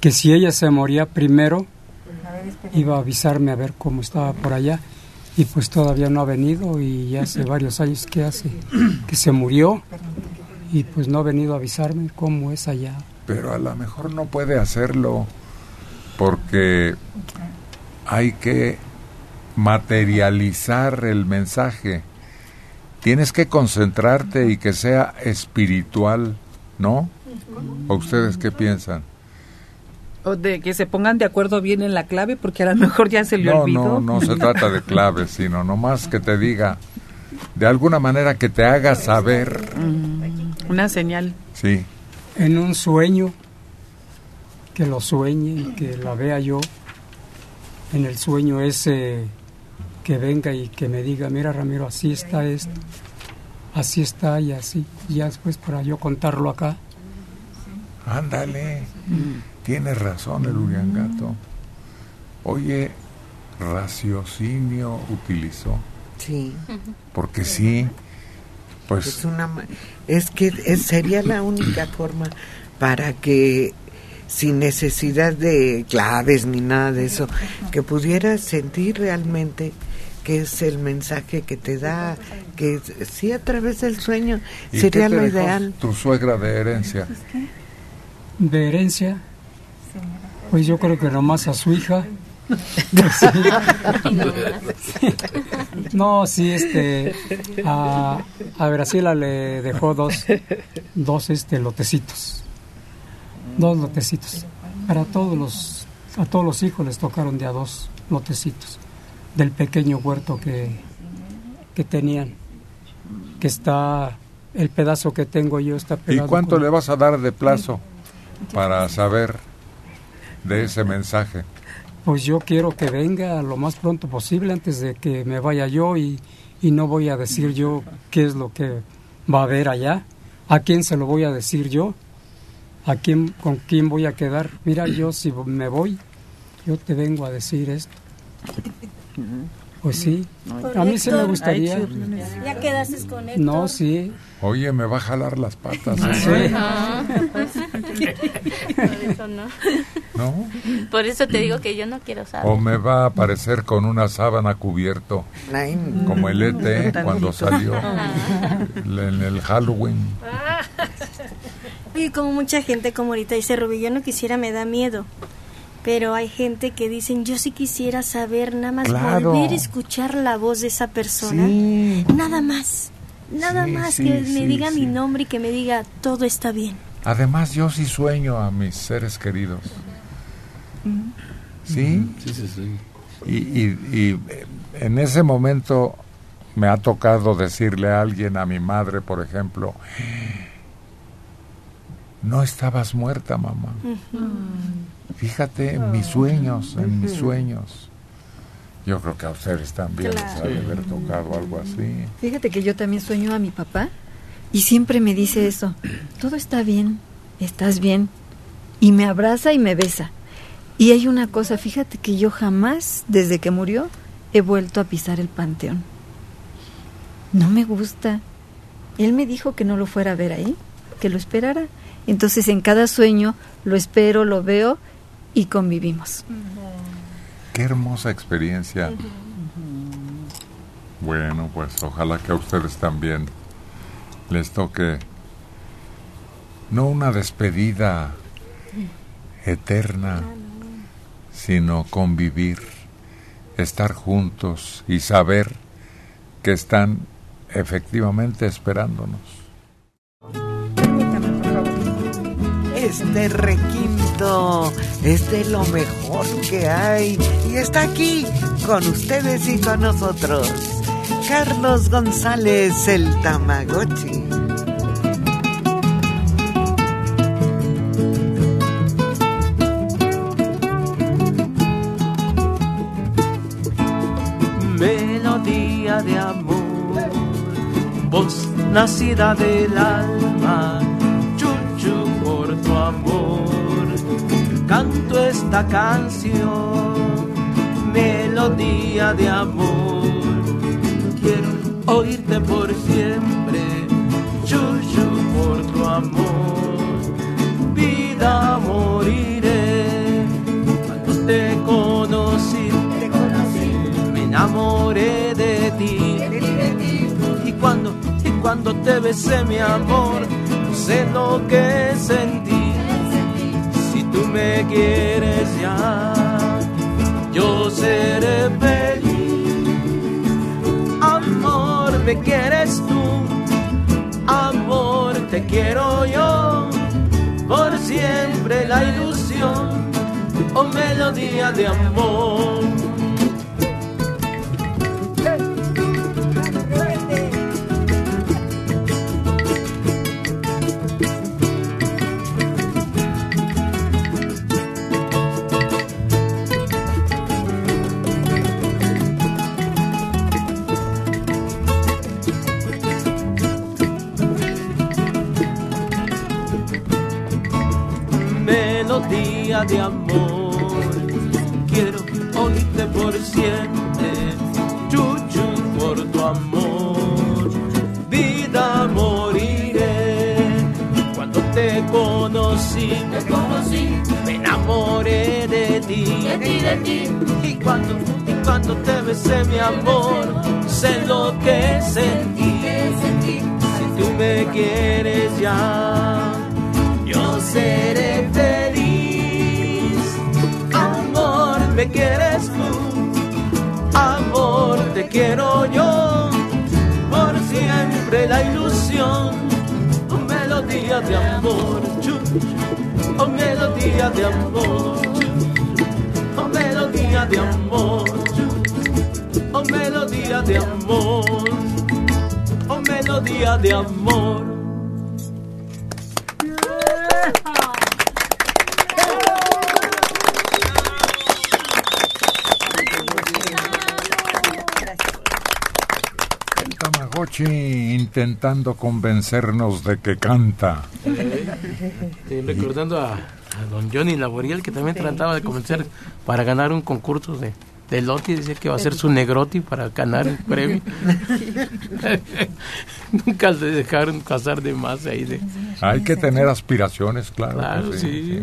que si ella se moría primero, iba a avisarme a ver cómo estaba por allá. Y pues todavía no ha venido y ya hace varios años que hace que se murió y pues no ha venido a avisarme cómo es allá. Pero a lo mejor no puede hacerlo porque hay que materializar el mensaje. Tienes que concentrarte y que sea espiritual, ¿no? ¿O ustedes qué piensan? O de que se pongan de acuerdo bien en la clave porque a lo mejor ya se le No, olvidó. no, no se trata de claves, sino nomás que te diga, de alguna manera que te haga saber, Mm, una señal. sí, En un sueño, que lo sueñe y que la vea yo, en el sueño ese que venga y que me diga, mira Ramiro, así está esto, así está y así, y ya después para yo contarlo acá. ándale, tienes razón el Uriangato. Oye, raciocinio utilizó, Sí. porque sí, pues Es, una, ma- es que es- sería la única forma para que sin necesidad de claves ni nada de eso, que pudieras sentir realmente que es el mensaje que te da, que sí a través del sueño ¿y sería qué te lo dejó ideal. Tu suegra de herencia. De herencia, pues yo creo que nomás a su hija No, sí, este, a, a Graciela le dejó dos, dos este, lotecitos, dos lotecitos. Para todos los, a todos los hijos les tocaron de a dos lotecitos del pequeño huerto que, que tenían, que está, el pedazo que tengo yo está ¿Y pegado. cuánto con- le vas a dar de plazo para saber de ese mensaje? Pues yo quiero que venga lo más pronto posible antes de que me vaya yo y, y no voy a decir yo qué es lo que va a haber allá, a quién se lo voy a decir yo, a quién, con quién voy a quedar. Mira, yo si me voy, yo te vengo a decir esto. Pues sí, a mí sí me gustaría. Ya quedaste con él. No, sí. Oye, me va a jalar las patas. Sí. ¿eh? Por eso no. ¿No? Por eso te digo que yo no quiero saber. O me va a aparecer con una sábana cubierto, como el ET cuando salió en el Halloween. Y como mucha gente como ahorita dice Rubí, yo no quisiera, me da miedo. Pero hay gente que dicen, yo sí quisiera saber, nada más Claro. volver a escuchar la voz de esa persona. Sí. Nada más, nada Sí, más sí, que me sí, diga mi nombre y que me diga, todo está bien. Además, yo sí sueño a mis seres queridos. ¿Sí? Sí, sí, sí. Y, y- y, eh, en ese momento me ha tocado decirle a alguien, a mi madre, por ejemplo, no estabas muerta, mamá. Fíjate en mis sueños, en mis sueños. Yo creo que a ustedes también les ha de haber tocado algo así. Fíjate que yo también sueño a mi papá y siempre me dice eso, todo está bien, estás bien, y me abraza y me besa. Y hay una cosa, fíjate que yo jamás, desde que murió, he vuelto a pisar el panteón. No me gusta. Él me dijo que no lo fuera a ver ahí, que lo esperara. Entonces en cada sueño lo espero, lo veo y convivimos. Qué hermosa experiencia. Bueno, pues ojalá que a ustedes también les toque no una despedida eterna, sino convivir, estar juntos y saber que están efectivamente esperándonos. Este es de lo mejor que hay. Y está aquí con ustedes y con nosotros. Carlos González, el Tamagotchi. melodía de amor, voz nacida del alma, chuchu por tu amor, canto esta canción, melodía de amor, quiero oírte por siempre, chuchu por tu amor, vida moriré, cuando te conocí, me enamoré de ti. Y cuando, y cuando te besé, mi amor, no sé lo que sentí. Tú me quieres ya, yo seré feliz. Amor, me quieres tú. Amor, te quiero yo. Por siempre la ilusión o melodía de amor. De amor. Quiero oírte por siempre, chuchu por tu amor. Vida moriré cuando te conocí, te conocí, me enamoré de ti, de ti, de ti. Y cuando, y cuando te besé mi amor, sé lo que sentí. Si tú me quieres ya quiero yo, por siempre la ilusión. Oh, melodía de amor, oh melodía de amor, oh melodía de amor, oh melodía de amor, oh melodía de amor. Intentando convencernos de que canta. Sí, recordando a, a don Johnny Laboriel, que también trataba de convencer para ganar un concurso de, de Loti, decía que va a ser su negroti para ganar el premio. Nunca se dejaron casar de más ahí. De, Hay que tener aspiraciones, claro. sí. sí.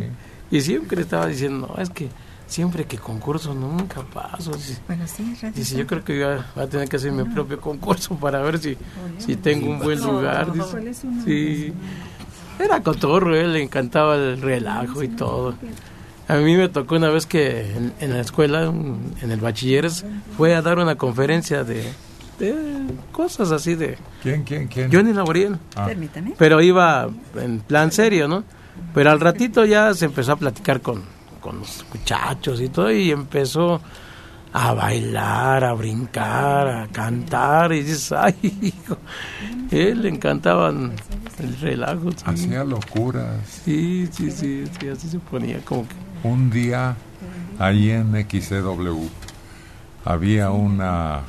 Y siempre estaba diciendo, no, es que siempre que concurso nunca paso. Dice, Bueno, sí, Radio dice, yo creo que voy a, voy a tener que hacer mi propio concurso para ver si, si tengo un buen lugar. dice. ¿Cuál es uno? Sí. Era cotorro, él le encantaba el relajo y todo. A mí me tocó una vez que en, en la escuela, en en el bachilleres, fue a dar una conferencia de, de cosas así de... ¿Quién, quién, quién? Johnny Laboriel. Ah. Permítame. Pero iba en plan serio, ¿no? Pero al ratito ya se empezó a platicar con, con los muchachos y todo, y empezó a bailar, a brincar, a cantar, y dices, ay, hijo, él le encantaban el relajo. sí. Hacía locuras. Sí, sí, sí, sí, así se ponía como que... Un día, ahí en XCW, había una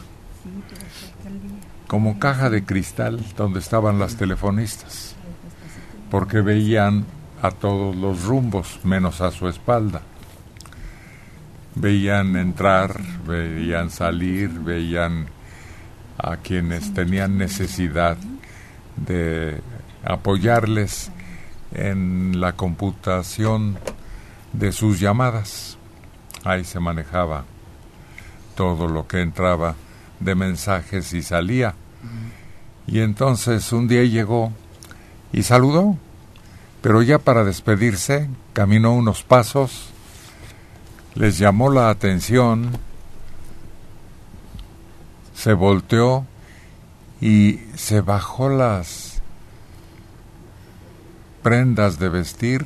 como caja de cristal donde estaban las telefonistas, porque veían a todos los rumbos, menos a su espalda. Veían entrar, veían salir, veían a quienes tenían necesidad de apoyarles en la computación de sus llamadas. Ahí se manejaba todo lo que entraba de mensajes y salía. Y entonces un día llegó y saludó, pero ya para despedirse caminó unos pasos, les llamó la atención, se volteó y se bajó las prendas de vestir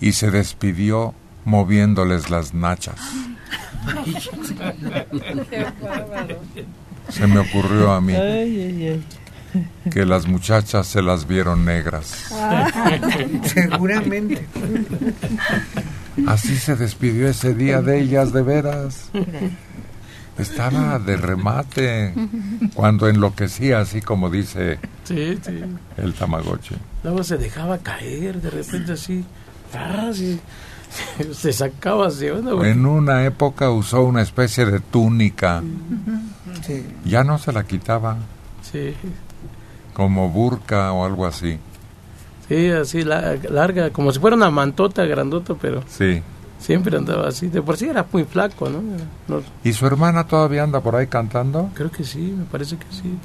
y se despidió moviéndoles las nachas. Se me ocurrió a mí que las muchachas se las vieron negras. Seguramente. Así se despidió ese día de ellas de veras. Estaba de remate cuando enloquecía, así como dice Sí, sí. el Tamagotchi. Luego se dejaba caer de repente así. Ah, sí. Se sacaba así. En una época usó una especie de túnica. Sí. Ya no se la quitaba, Sí, como burka o algo así. Sí, así la- larga, como si fuera una mantota grandota, pero Sí. siempre andaba así. De por sí era muy flaco, ¿no? No, ¿Y su hermana todavía anda por ahí cantando? creo que sí, me parece que sí.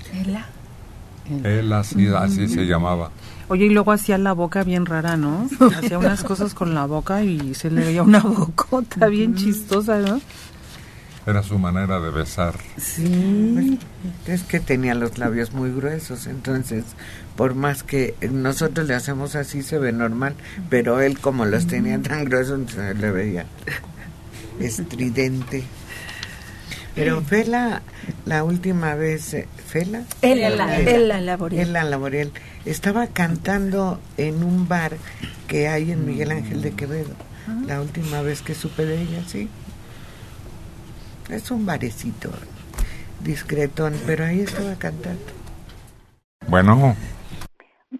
Él así, así se llamaba. Oye, y luego hacía la boca bien rara, ¿no? Hacía unas cosas con la boca y se le veía una bocota bien chistosa, ¿no? Era su manera de besar. Sí. Es que tenía los labios muy gruesos, entonces, por más que nosotros le hacemos así, se ve normal, pero él como los tenía tan gruesos, se le veía estridente. Pero Fela, la última vez, eh, ¿Fela? Ela, Ela Laboriel. Ela Laboriel, estaba cantando en un bar que hay en Miguel Ángel de Quevedo. La última vez que supe de ella, sí. Es un barecito discretón, pero ahí estaba cantando. Bueno,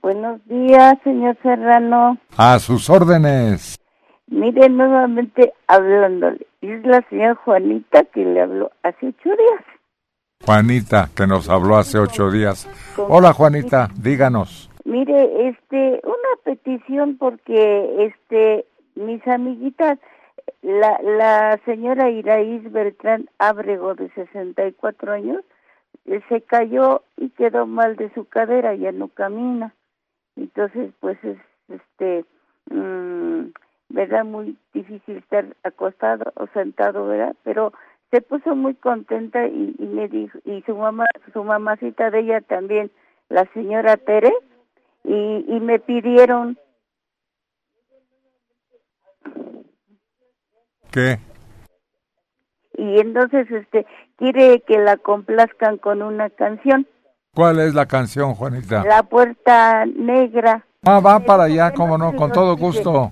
Buenos días, señor Serrano. a sus órdenes. Mire, nuevamente hablándole. Es la señora Juanita que le habló hace ocho días. Juanita, que nos habló hace ocho días. Hola, Juanita, díganos. Mire, este, una petición porque, este, mis amiguitas, la, la señora Iraíz Beltrán Ábrego, de 64 años, eh, se cayó y quedó mal de su cadera, ya no camina. Entonces, pues, es, este, mm, ¿verdad? Muy difícil estar acostado o sentado, ¿verdad? Pero se puso muy contenta y, y me dijo, y su mamá, su mamacita de ella también, la señora Tere, y, y me pidieron ¿Qué? y entonces este quiere que la complazcan con una canción ¿Cuál es la canción, Juanita? La Puerta Negra Ah, va para allá, cómo no, con todo gusto.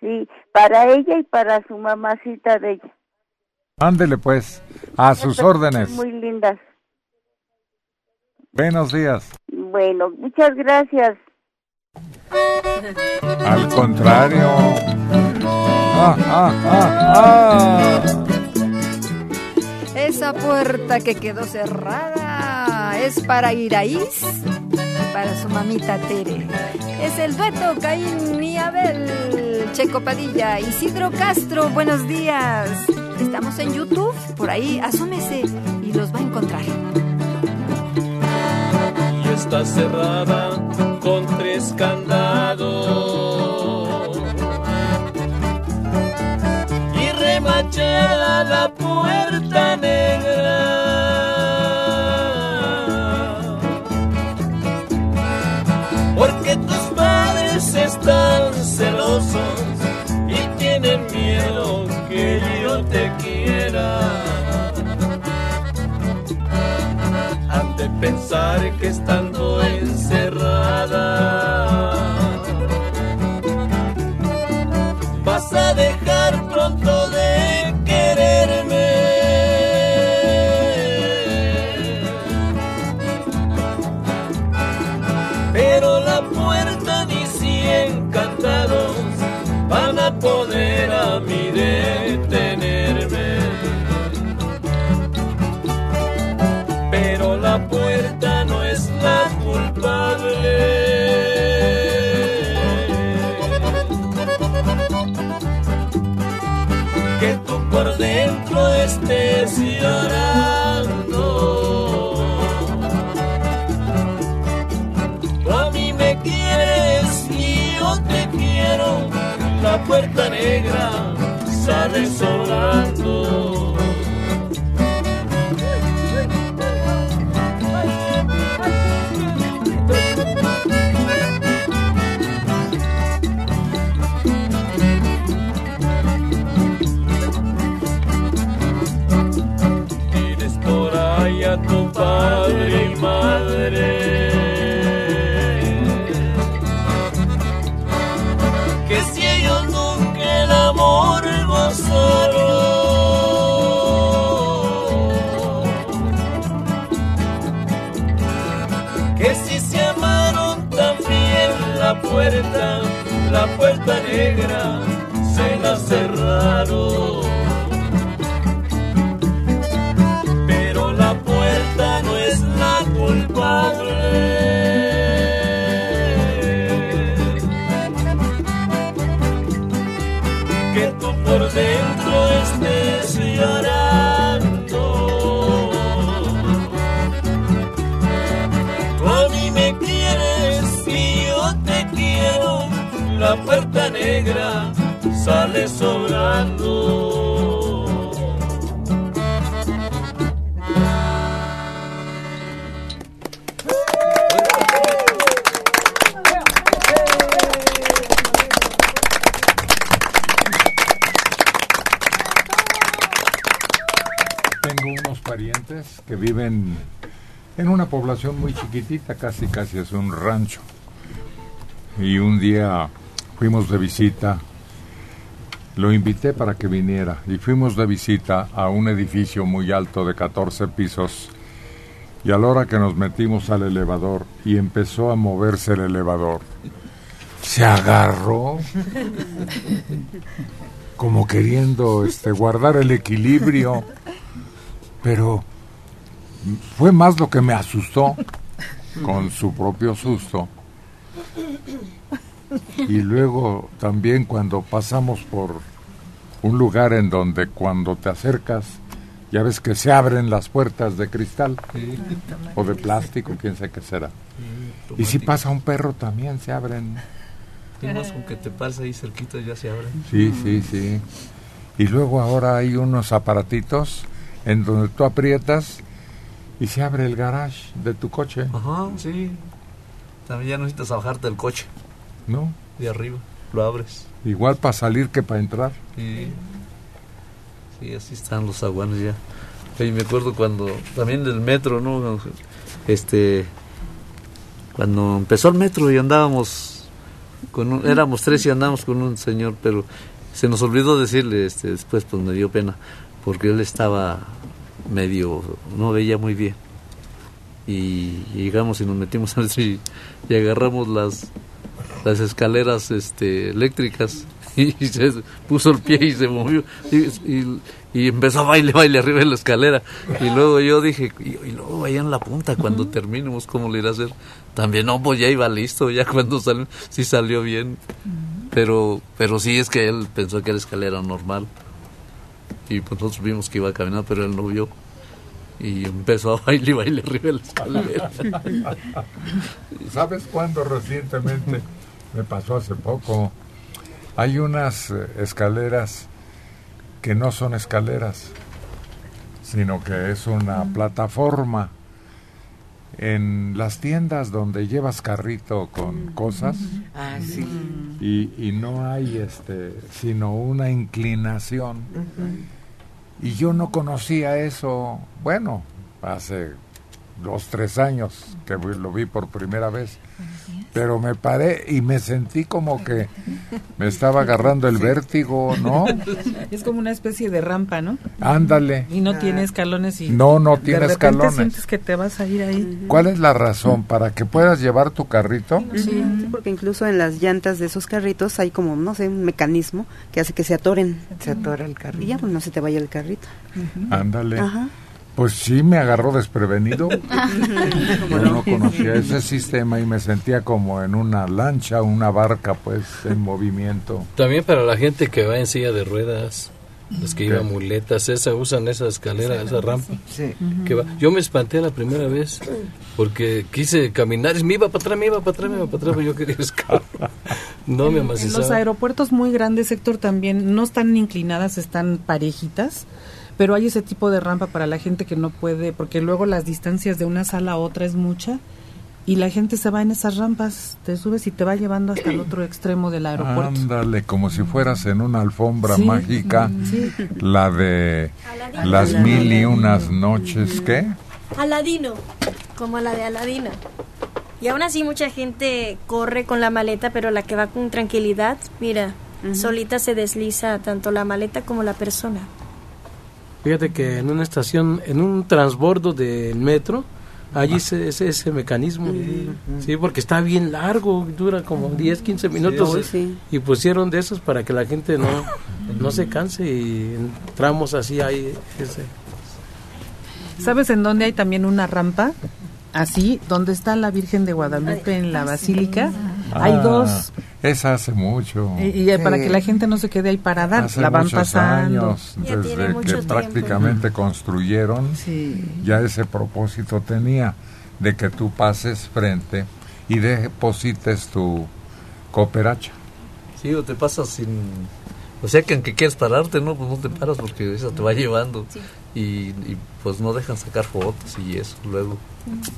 sí para ella y para su mamacita de ella Ándele pues, a sus órdenes. muy lindas Buenos días. bueno muchas gracias Al contrario. Ah, ah, ah, ah. Esa puerta que quedó cerrada es para Iraís y para su mamita Tere. Es el dueto Caín y Abel, Checo Padilla, Isidro Castro, buenos días. Estamos en YouTube, por ahí asómese y los va a encontrar. y está cerrada con tres candados la puerta negra. Porque tus padres están celosos y tienen miedo que yo te quiera. Han de pensar que estando encerrada puerta negra sale sobrando. La puerta negra se la cerraron. Negra sale sobrando. Tengo unos parientes que viven en una población muy chiquitita, casi casi es un rancho. Y un día fuimos de visita, lo invité para que viniera y fuimos de visita a un edificio muy alto de 14 pisos. Y a la hora que nos metimos al elevador y empezó a moverse el elevador, se agarró como queriendo este guardar el equilibrio pero fue más lo que me asustó con su propio susto y luego también cuando pasamos por un lugar en donde cuando te acercas ya ves que se abren las puertas de cristal o de plástico, quién sabe qué será. Y si pasa un perro también se abren. Y más con que te pares ahí cerquita ya se abren. Sí, sí, sí. Y luego ahora hay unos aparatitos en donde tú aprietas y se abre el garage de tu coche. Ajá, sí. También ya no necesitas bajarte del coche. ¿No? De arriba. Lo abres. Igual para salir que para entrar. Sí. Sí, así están los aguanes ya. Y me acuerdo cuando, también del metro, ¿no? Este, cuando empezó el metro y andábamos, con un- éramos tres y andábamos con un señor, pero se nos olvidó decirle, este, después pues me dio pena, porque él estaba medio, no veía muy bien. Y llegamos y nos metimos al y, y agarramos las, las escaleras este, eléctricas y se puso el pie y se movió y, y- y empezó a baile, baile arriba de la escalera. Y luego yo dije y, y luego allá en la punta cuando terminemos cómo le irá a hacer también no pues ya iba listo ya cuando salió sí salió bien. Pero pero sí es que él pensó que era escalera normal. Y pues nosotros vimos que iba a caminar pero él no vio. Y empezó a baile, baile arriba de la escalera. ¿Sabes cuándo recientemente me pasó hace poco? Hay unas eh, escaleras que no son escaleras, sino que es una plataforma. En las tiendas donde llevas carrito con cosas Ah, sí. y, y no hay este, sino una inclinación. Y yo no conocía eso, bueno, hace dos, tres años que lo vi por primera vez. Pero me paré y me sentí como que me estaba agarrando el vértigo, ¿no? Es como una especie de rampa, ¿no? Ándale. Y no tiene escalones y No, no de tiene repente escalones. sientes que te vas a ir ahí. ¿Cuál es la razón? ¿Para que puedas llevar tu carrito? Sí, sí, porque incluso en las llantas de esos carritos hay como, no sé, un mecanismo que hace que se atoren. Se atora el carrito. Y ya, pues no se te vaya el carrito. Ándale. Ajá. Pues sí, me agarró desprevenido. Yo no conocía ese sistema y me sentía como en una lancha, una barca, pues, en movimiento. También para la gente que va en silla de ruedas, los que llevan muletas, esa usan esa escalera, esa rampa. Sí. Que va. Yo me espanté la primera vez porque quise caminar y me iba para atrás, me iba para atrás, me iba para atrás, pero yo quería escapar. No me En los amacizaba. aeropuertos muy grandes, Héctor, también no están inclinadas, están parejitas, pero hay ese tipo de rampa para la gente que no puede, porque luego las distancias de una sala a otra es mucha y la gente se va en esas rampas, te subes y te va llevando hasta el otro extremo del aeropuerto. Ándale, como si fueras en una alfombra Sí, mágica, sí. la de Aladino. las mil y unas noches, ¿qué? Aladino, como la de Aladino. Y aún así mucha gente corre con la maleta, pero la que va con tranquilidad, mira, solita se desliza tanto la maleta como la persona. Fíjate que en una estación, en un transbordo del metro, allí ese, ese, ese mecanismo. Sí, porque está bien largo, dura como 10, 15 minutos. sí. Y pusieron de esos para que la gente no, no se canse y entramos así ahí. Ese. ¿Sabes en dónde hay también una rampa? Así, donde está la Virgen de Guadalupe en la Basílica. Hay Ah, dos Esa hace mucho. Y, y para que la gente no se quede ahí parada, Hace la van muchos pasando. años, desde que prácticamente construyeron, ya ese propósito tenía de que tú pases frente y deposites tu cooperacha. Sí, o te pasas sin... O sea que aunque quieres pararte, no, pues no te paras porque esa te va llevando. Y, y, pues no dejan sacar fotos y eso luego.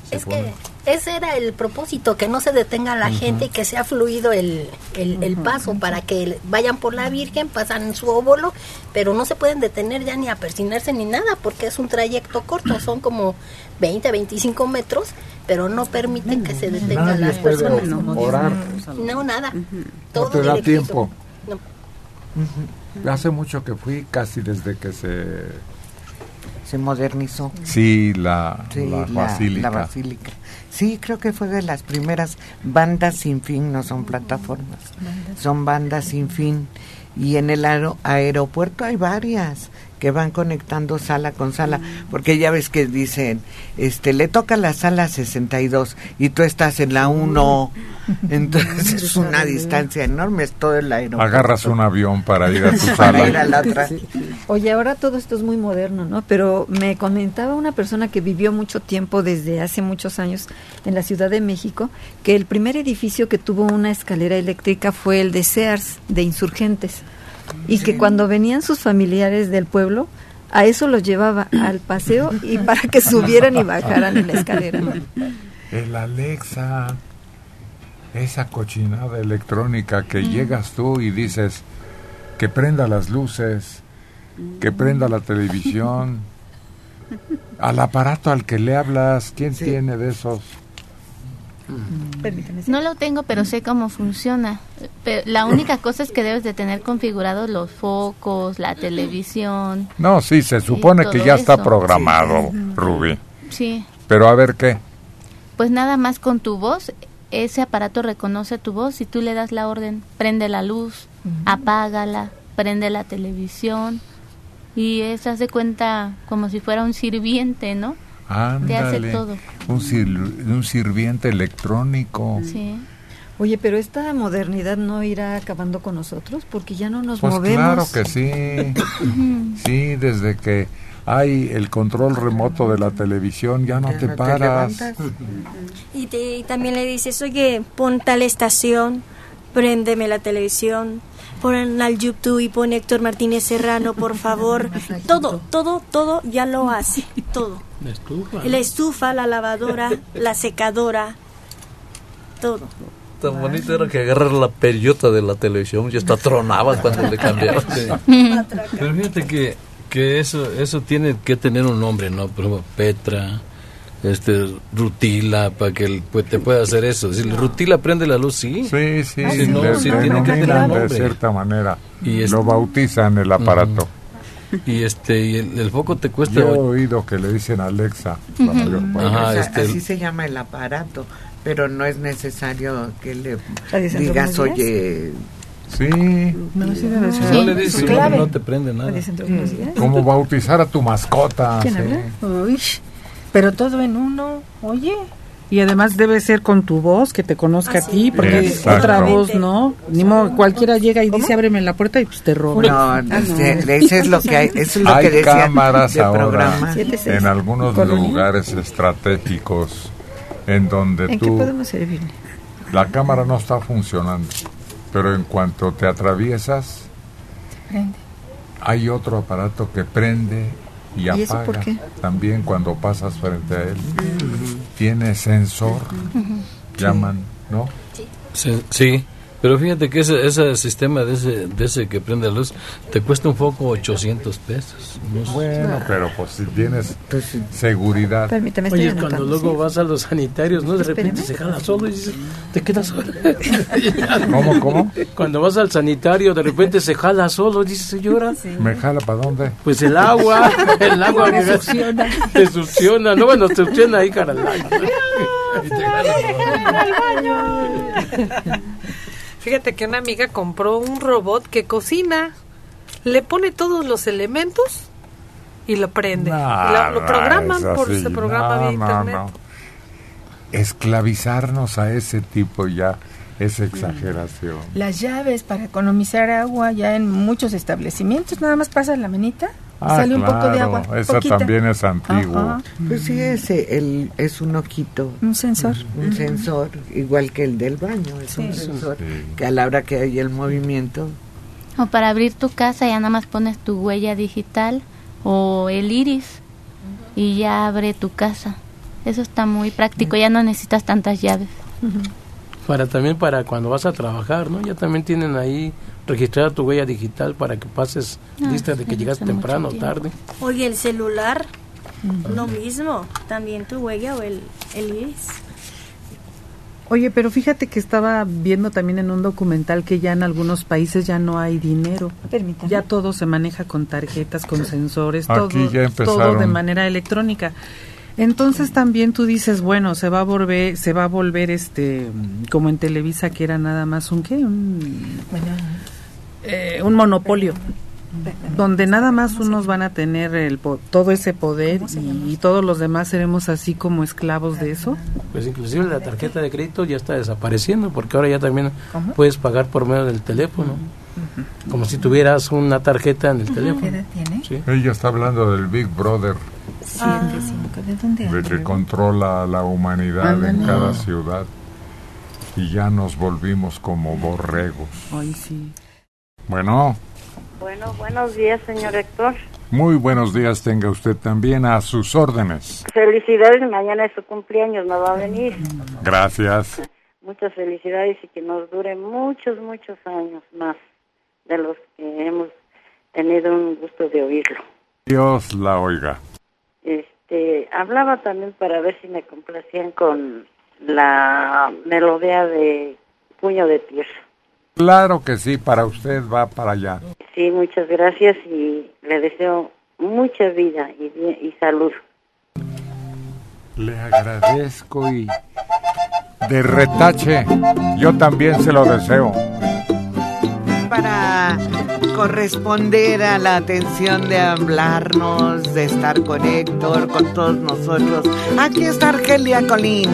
se Es pone. que ese era el propósito, que no se detenga la gente y que sea fluido el, el, el paso para que vayan por la Virgen, pasan en su óvulo, pero no se pueden detener ya ni a persinarse ni nada porque es un trayecto corto, son como 20, 25 metros, pero no permiten que se detengan Nadie las puede personas. orar. No, nada. No Todo te da tiempo. No. Hace mucho que fui, casi desde que se... Se modernizó. Sí, la, Sí, la la- basílica. la basílica. Sí, creo que fue de las primeras bandas sin fin, no son plataformas, son bandas sin fin. Y en el aero- aeropuerto hay varias que van conectando sala con sala, porque ya ves que dicen, este, le toca la sala 62 y tú estás en la 1, entonces es una distancia enorme, es todo el aeropuerto. Agarras un avión para ir a tu Para sala. ir a la otra. Oye, ahora todo esto es muy moderno, ¿no? Pero me comentaba una persona que vivió mucho tiempo desde hace muchos años en la Ciudad de México que el primer edificio que tuvo una escalera eléctrica fue el de Sears, de Insurgentes. Y que cuando venían sus familiares del pueblo, a eso los llevaba al paseo y para que subieran y bajaran en la escalera. El Alexa, esa cochinada electrónica que Mm. llegas tú y dices que prenda las luces, que prenda la televisión, al aparato al que le hablas, ¿quién tiene de esos? Permíteme. No lo tengo, pero sé cómo funciona. Pero la única cosa es que debes de tener configurados los focos, la televisión. No, sí, se supone que ya está eso. programado, Sí. Rubí. Sí, Pero a ver qué. pues nada más con tu voz, ese aparato reconoce tu voz y tú le das la orden, prende la luz, apágala, prende la televisión y eso hace cuenta como si fuera un sirviente, ¿no? Te hace Ándale. todo. Un, sir- un sirviente electrónico. Sí. Oye, pero esta modernidad no irá acabando con nosotros porque ya no nos Pues movemos. claro que sí. Sí, desde que hay el control remoto de la televisión ya no te no te paras. levantas. Y, te- y también le dices, oye, pon tal estación, préndeme la televisión, pon al YouTube y pon Héctor Martínez Serrano, por favor. todo, todo, todo ya lo hace, todo. La estufa. La estufa, la lavadora, la secadora, todo. Tan bonito era que agarrar la periota de la televisión y hasta tronaba cuando le cambiabas. Pero fíjate que, que eso eso tiene que tener un nombre, ¿no? Por ejemplo, Petra, este, Rutila, para que el- pues, te pueda hacer eso. Si Rutila prende la luz, sí. Sí, sí, Si no, le- sí le tiene que tener de cierta manera. Y es- Lo bautizan el aparato. Y este y el, el foco te cuesta Yo he oído que le dicen Alexa. la mayor parte. Ajá, O sea, este- así se llama el aparato, pero no es necesario que le ¿Adiós, digas, oye, Sí. No, sí le dices no te prende nada. ¿Adiós, buenos días? Como bautizar a tu mascota. ¿Quién sí. habla? Uy, pero todo en uno, oye. Y además debe ser con tu voz, que te conozca a ti, porque Exacto. otra voz no. Ni modo, cualquiera llega y dice, ábreme la puerta y pues te roba. No, este, ese es lo que hay, eso es lo Hay que decía cámaras de ahora programa. en algunos lugares estratégicos en donde ¿En qué tú podemos servirle? la cámara no está funcionando, pero en cuanto te atraviesas Prende. hay otro aparato que prende y, ¿Y apaga eso por qué? también cuando pasas frente a él. Tiene sensor, llaman, ¿no? Sí, sí, pero fíjate que ese, ese sistema de ese, de ese que prende la luz te cuesta un foco 800 pesos. No. Bueno, pero pues si tienes seguridad. Permítame, estoy Oye, cuando luego ¿sí? vas a los sanitarios, ¿no? De repente Espérame. se jala solo y dices, te quedas solo. ¿Cómo, cómo? Cuando vas al sanitario, de repente se jala solo, dices, señora. ¿Me jala para dónde? Pues el agua, el agua Me succiona. te succiona, no, bueno, te succiona ahí, caralho. Y te jala. Fíjate que una amiga compró un robot que cocina, le pone todos los elementos y lo prende. Lo, lo programan por ese programa No, no, internet. no. Esclavizarnos a ese tipo ya es exageración. Las llaves para economizar agua ya en muchos establecimientos, nada más pasas la manita, Ah, sale un poco de claro, agua. Eso poquita. también es antiguo. Ajá. Pues sí, ese el, es un ojito, Un sensor. un sensor, igual que el del baño, es un Sí. sensor Sí. que a la hora que hay el movimiento, O para abrir tu casa ya nada más pones tu huella digital o el iris y ya abre tu casa. Eso está muy práctico, ya no necesitas tantas llaves. Para también para cuando vas a trabajar, ¿no? Ya también tienen ahí registrada tu huella digital para que pases Ah, lista de que llegaste mucho temprano o tarde. Oye, el celular, lo mismo, también tu huella o el, el iris. Oye, pero fíjate que estaba viendo también en un documental que ya en algunos países ya no hay dinero. Permítame. Ya todo se maneja con tarjetas, con sensores, Aquí todo, ya todo de manera electrónica. Entonces también tú dices, bueno, se va a volver, se va a volver este, como en Televisa que era nada más un qué, un, eh, un monopolio, donde nada más unos van a tener el, po- todo ese poder y, y todos los demás seremos así como esclavos de eso. Pues inclusive la tarjeta de crédito ya está desapareciendo porque ahora ya también ¿Cómo? puedes pagar por medio del teléfono. como si tuvieras una tarjeta en el teléfono. ¿Qué edad tiene? Sí. Ella está hablando del Big Brother, Siete, cinco. ¿De dónde de que controla a la humanidad en cada ciudad. Y ya nos volvimos como borregos. Ay, sí. Bueno, Bueno, buenos días, señor Héctor. muy buenos días tenga usted también a sus órdenes. Felicidades, mañana es su cumpleaños, no va a venir. Gracias. Muchas felicidades y que nos dure muchos, muchos años más de los que hemos tenido un gusto de oírlo. Dios la oiga. Este, hablaba también para ver si me complacían con la melodía de Puño de Tierra. Claro que sí, para usted va para allá. Sí, muchas gracias y le deseo mucha vida y, salud. Le agradezco y de retache yo también se lo deseo. Para corresponder a la atención de hablarnos, de estar con Héctor, con todos nosotros, aquí está Argelia Colín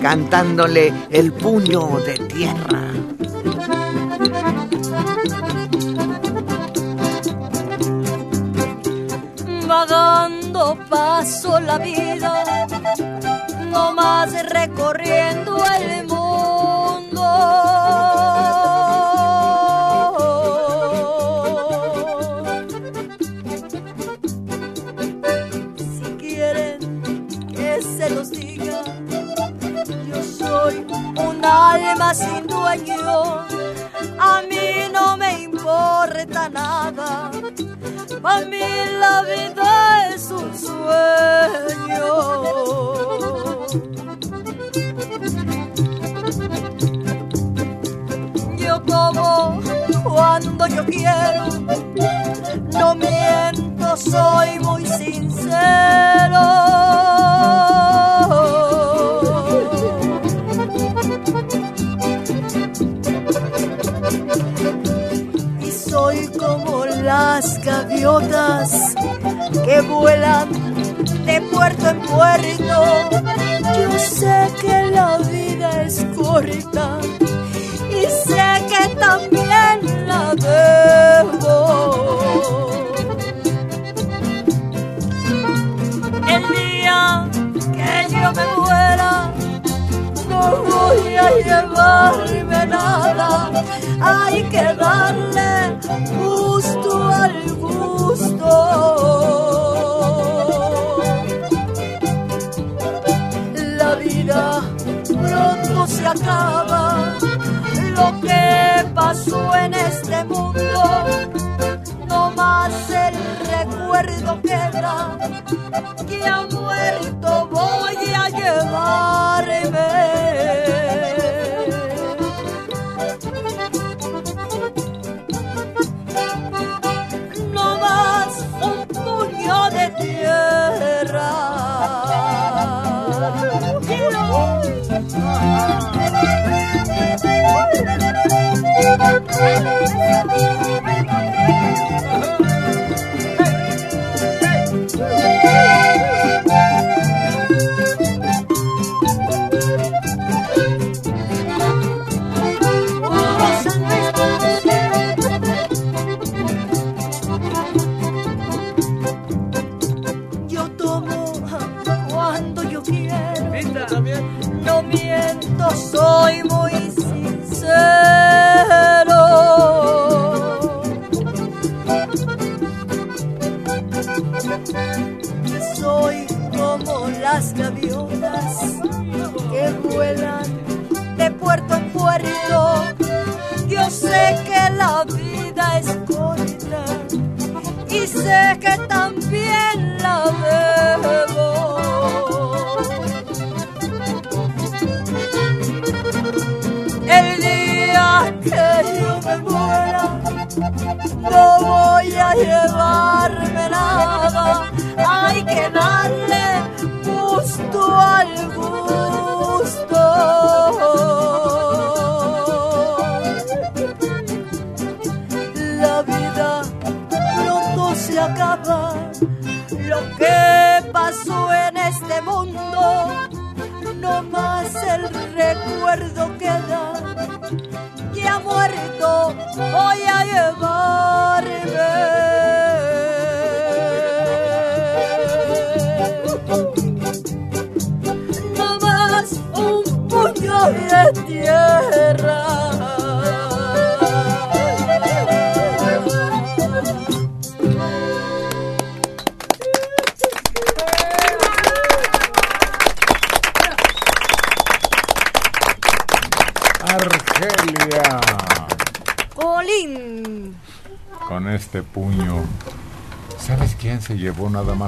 cantándole El puño de tierra. Va dando paso la vida, no más recorriendo el mundo. Alma sin dueño, a mí no me importa nada. Para mí la vida es un sueño. Yo como cuando yo quiero, no miento, soy muy sincero. Gaviotas que vuelan de puerto en puerto. Yo sé que la vida es corta y sé que también la debo. El día que yo me muera, no voy a llevarme nada. Hay que darle gusto al La vida pronto se acaba. Lo que pasó en este mundo, no más el recuerdo queda. Que ha muerto voy a llevarme. Yo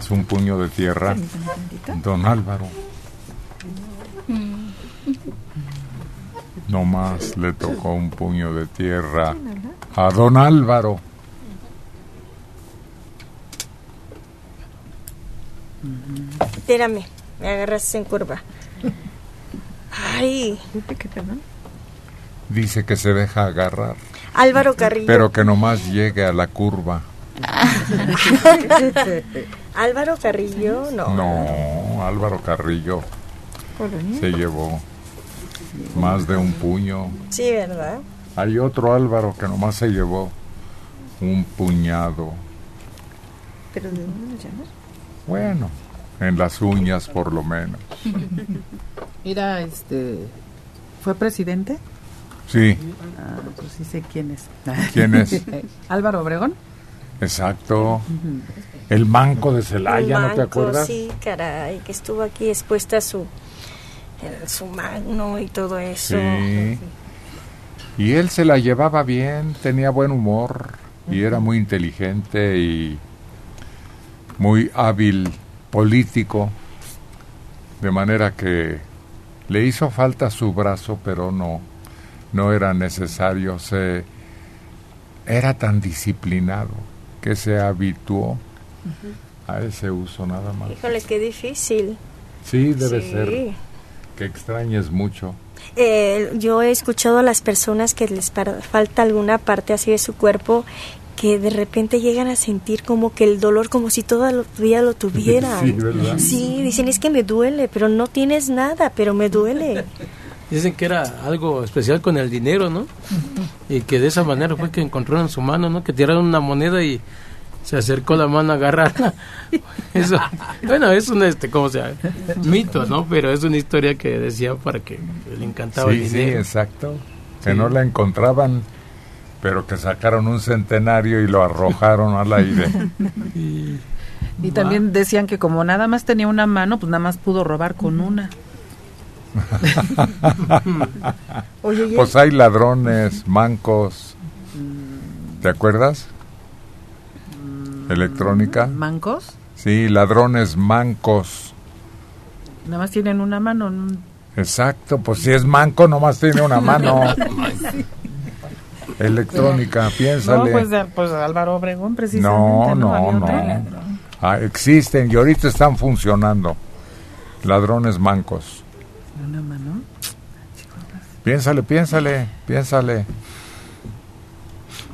más un puño de tierra? Don Álvaro. No más le tocó un puño de tierra a don Álvaro. Espérame, me agarras en curva. Ay. Dice que se deja agarrar, Álvaro Carrillo. pero que nomás llegue a la curva. Álvaro Carrillo, no. No, Álvaro Carrillo se llevó más de un puño. Sí, ¿verdad? Hay otro Álvaro que nomás se llevó un puñado. ¿Pero de dónde nos llamas? Bueno, en las uñas por lo menos. Mira, este. ¿Fue presidente? Sí, Ah, pues sí sé quién es. ¿Quién es? Álvaro Obregón. Exacto. El manco de Celaya, ¿no te acuerdas? Sí, caray, que estuvo aquí expuesta su, su magno y todo eso. Sí. Y él se la llevaba bien, tenía buen humor y era muy inteligente y muy hábil político, de manera que le hizo falta su brazo, pero no, no era necesario. Se era tan disciplinado que se habituó a ese uso nada más. Híjole, qué difícil. Sí, debe Sí. ser que extrañes mucho. Eh, yo he escuchado a las personas que les par- falta alguna parte así de su cuerpo que de repente llegan a sentir como que el dolor como si todavía lo tuvieran. Sí, ¿verdad? Sí, dicen es que me duele, pero no tienes nada, pero me duele. Dicen que era algo especial con el dinero, ¿no? Y que de esa manera fue que encontró en su mano, ¿no? Que tiraron una moneda y se acercó la mano a agarrarla. Eso, bueno, es un, este, ¿cómo se llama? Mito, ¿no? Pero es una historia que decía para que le encantaba el Sí, sí, dinero. exacto. Que Sí. no la encontraban, pero que sacaron un centenario y lo arrojaron al aire. Y también decían que como nada más tenía una mano, pues nada más pudo robar con una. Oye, pues hay ladrones, mancos. ¿Te acuerdas? Electrónica. ¿Mancos? Sí, ladrones mancos. Nada más tienen una mano. no- Exacto, pues si es manco nomás tiene una mano. Electrónica, piénsale. No, pues, de- pues Álvaro Obregón precisamente. No, No, no, no. Ah, existen y ahorita están funcionando. Ladrones mancos. Una mano. Piénsale, piénsale, piénsale.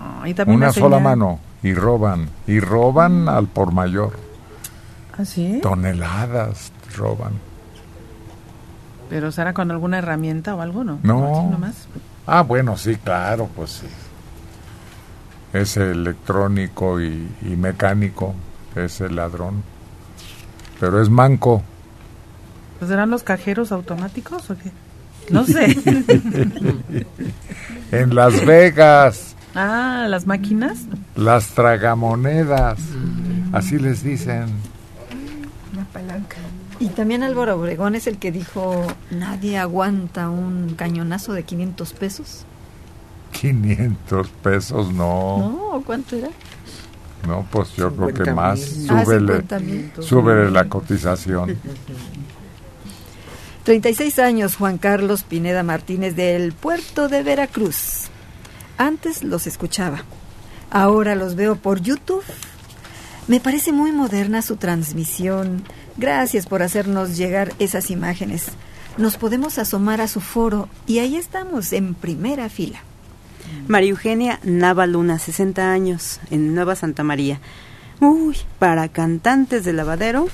Ah, y Una la sola señal- mano y roban. Y roban al por mayor. ¿Ah, sí? Toneladas roban. Pero será con alguna herramienta o algo, ¿no? No. Así nomás. Ah, bueno, sí, claro, pues sí. Es electrónico y, y mecánico, es el ladrón. Pero es manco. Pues serán los cajeros automáticos o qué? No sé. en Las Vegas, ah, las máquinas. las tragamonedas, así les dicen. Una palanca. Y también Álvaro Obregón es el que dijo, nadie aguanta un cañonazo de 500 pesos. 500 pesos, no. ¿No? ¿Cuánto era? No, pues yo creo que 50 más. Ah, Súbele, 50 mil. súbele la cotización. 36 años Juan Carlos Pineda Martínez del puerto de Veracruz. Antes los escuchaba. Ahora los veo por YouTube. Me parece muy moderna su transmisión. Gracias por hacernos llegar esas imágenes. Nos podemos asomar a su foro y ahí estamos en primera fila. María Eugenia Nava Luna, 60 años, en Nueva Santa María. Uy, para cantantes de lavadero,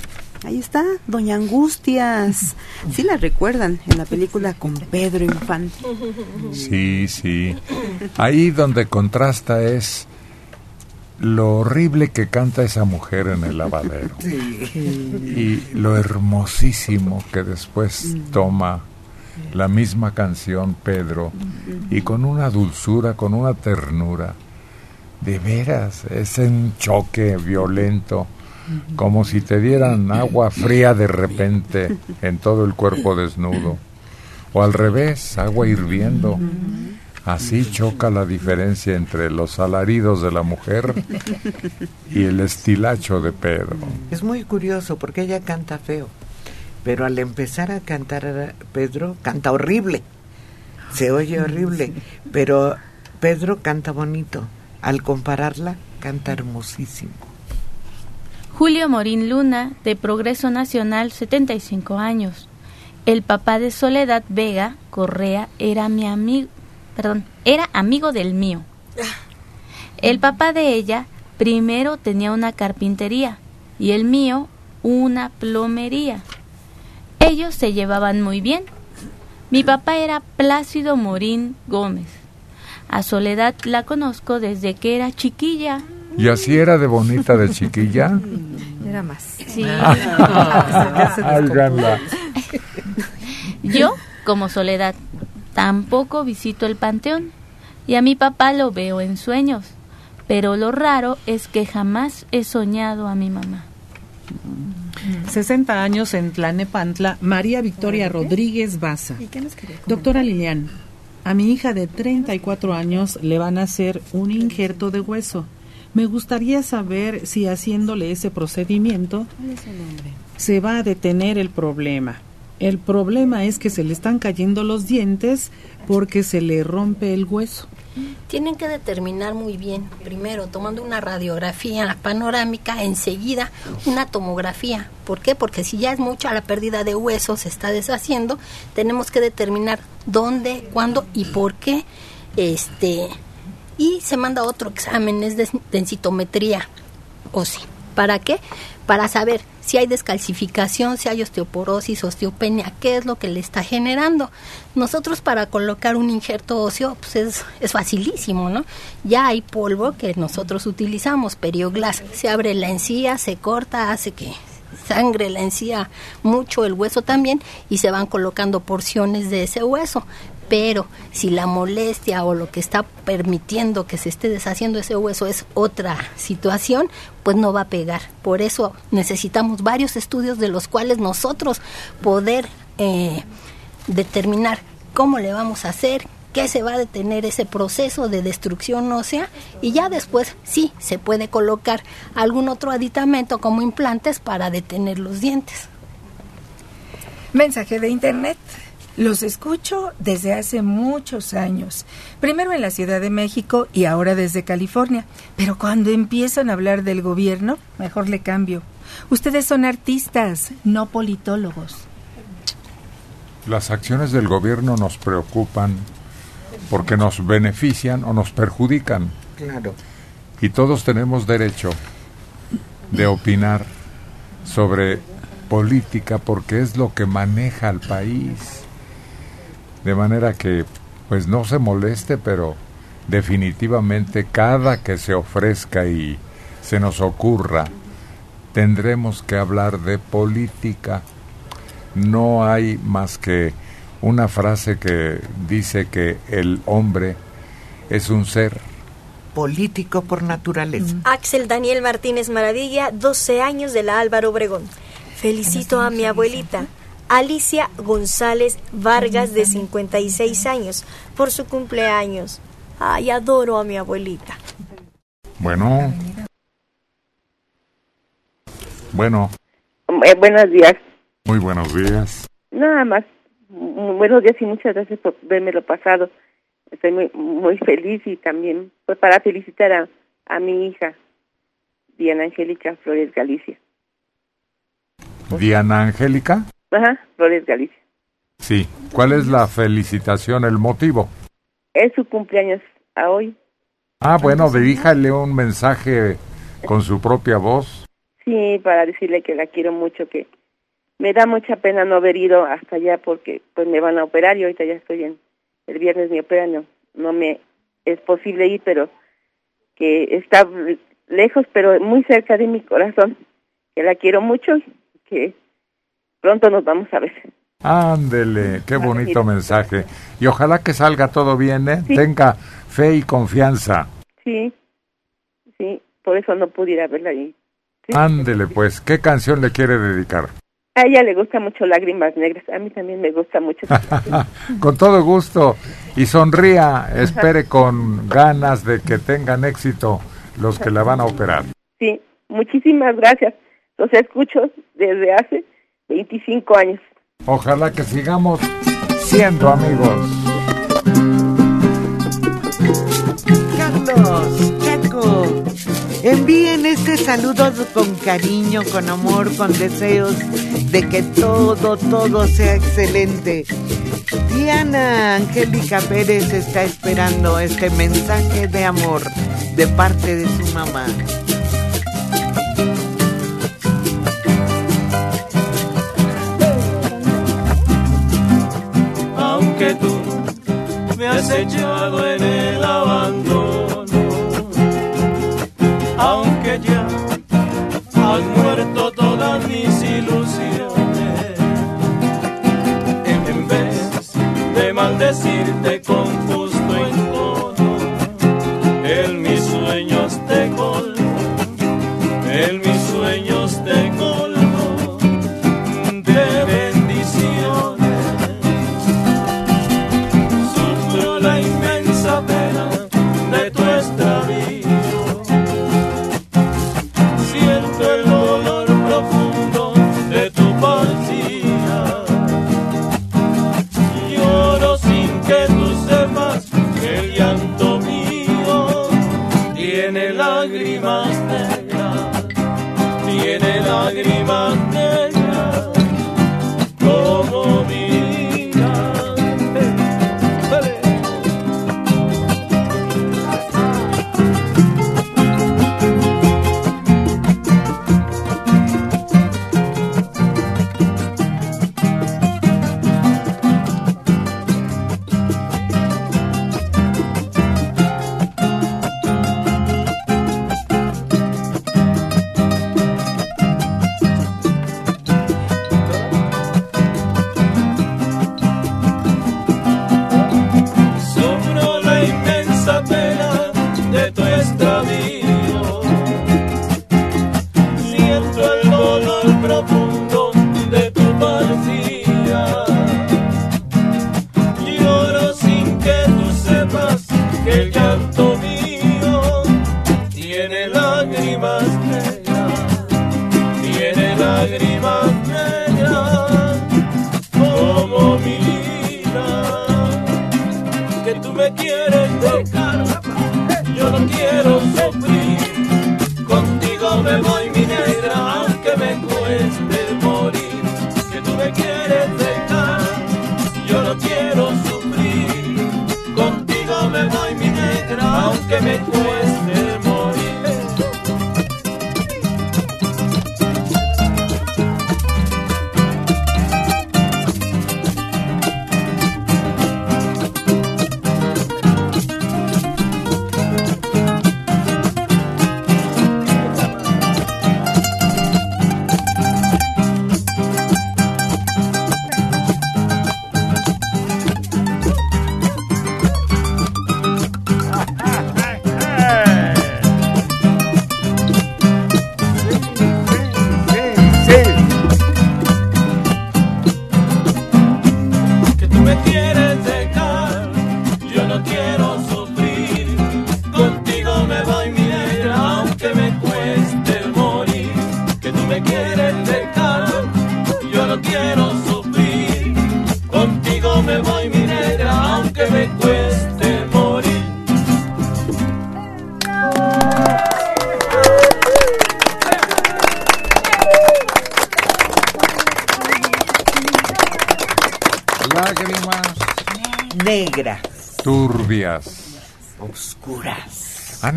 Ahí está, Doña Angustias. Sí la recuerdan en la película con Pedro Infante. Sí, sí. Ahí donde contrasta es lo horrible que canta esa mujer en el lavadero y lo hermosísimo que después toma la misma canción Pedro y con una dulzura, con una ternura. De veras, es un choque violento, como si te dieran agua fría de repente en todo el cuerpo desnudo, o al revés, agua hirviendo. Así choca la diferencia entre los alaridos de la mujer y el estilacho de Pedro. Es muy curioso porque ella canta feo, pero al empezar a cantar Pedro canta horrible. Se oye horrible, pero Pedro canta bonito. Al compararla, canta hermosísimo. Julio Morín Luna, de Progreso Nacional, 75 años. El papá de Soledad Vega Correa era mi amigo, perdón, era amigo del mío. El papá de ella primero tenía una carpintería y el mío una plomería. Ellos se llevaban muy bien. Mi papá era Plácido Morín Gómez. A Soledad la conozco desde que era chiquilla. ¿Y así era de bonita de chiquilla? Era más. Sí. Álganla. Yo, como Soledad, tampoco visito el panteón y a mi papá lo veo en sueños, pero lo raro es que jamás he soñado a mi mamá. 60 años en Tlanepantla, María Victoria Rodríguez Baza. Doctora Lilian, a mi hija de 34 años le van a hacer un injerto de hueso. Me gustaría saber si haciéndole ese procedimiento se va a detener el problema. El problema es que se le están cayendo los dientes porque se le rompe el hueso. Tienen que determinar muy bien, primero tomando una radiografía panorámica, enseguida una tomografía. ¿Por qué? Porque si ya es mucha la pérdida de hueso, se está deshaciendo, tenemos que determinar dónde, cuándo y por qué. Este, y se manda otro examen, es de densitometría ósea. ¿Para qué? Para saber si hay descalcificación, si hay osteoporosis, osteopenia, qué es lo que le está generando. Nosotros para colocar un injerto óseo pues es, es facilísimo, ¿no? Ya hay polvo que nosotros utilizamos, perioglas, se abre la encía, se corta, hace que sangre la encía mucho, el hueso también, y se van colocando porciones de ese hueso pero si la molestia o lo que está permitiendo que se esté deshaciendo ese hueso es otra situación, pues no va a pegar. Por eso necesitamos varios estudios de los cuales nosotros poder eh, determinar cómo le vamos a hacer, qué se va a detener ese proceso de destrucción ósea y ya después sí se puede colocar algún otro aditamento como implantes para detener los dientes. Mensaje de internet. Los escucho desde hace muchos años, primero en la Ciudad de México y ahora desde California, pero cuando empiezan a hablar del gobierno, mejor le cambio. Ustedes son artistas, no politólogos. Las acciones del gobierno nos preocupan porque nos benefician o nos perjudican. Claro. Y todos tenemos derecho de opinar sobre política porque es lo que maneja al país. De manera que, pues no se moleste, pero definitivamente cada que se ofrezca y se nos ocurra, tendremos que hablar de política. No hay más que una frase que dice que el hombre es un ser Político por naturaleza. Axel Daniel Martínez Maravilla, 12 años de la Álvaro Obregón. Felicito a mi abuelita, Alicia González Vargas, de 56 años, por su cumpleaños. Ay, adoro a mi abuelita. Bueno. Bueno, Eh, buenos días. muy buenos días. Nada más. Mm, Buenos días y muchas gracias por verme lo pasado. Estoy muy, muy feliz y también pues para felicitar a, a mi hija, Diana Angélica Flores Galicia. Diana Angélica. Ajá, Flores Galicia. Sí. ¿Cuál es la felicitación, el motivo? Es su cumpleaños a hoy. Ah, bueno, diríjale un mensaje con su propia voz. Sí, para decirle que la quiero mucho, que me da mucha pena no haber ido hasta allá porque pues me van a operar y ahorita ya estoy en el viernes me operan, no, no me es posible ir, pero que está lejos, pero muy cerca de mi corazón, que la quiero mucho, que pronto nos vamos a ver. Ándele, qué bonito mensaje. Y ojalá que salga todo bien, ¿eh? Tenga fe y confianza. Sí, sí, por eso no pude ir a verla ahí. Ándele, pues, ¿qué canción le quiere dedicar? A ella le gusta mucho Lágrimas Negras, a mí también me gusta mucho. con todo gusto. Y sonría, espere con ganas de que tengan éxito los que la van a operar. Sí, muchísimas gracias. Los escucho desde hace 25 años. Ojalá que sigamos siendo amigos. Carlos, Chaco, envíen este saludo con cariño, con amor, con deseos de que todo, todo sea excelente. Diana Angélica Pérez está esperando este mensaje de amor de parte de su mamá. Aunque tú me has echado en el abandono, aunque ya has muerto todas mis ilusiones, en vez de maldecirte con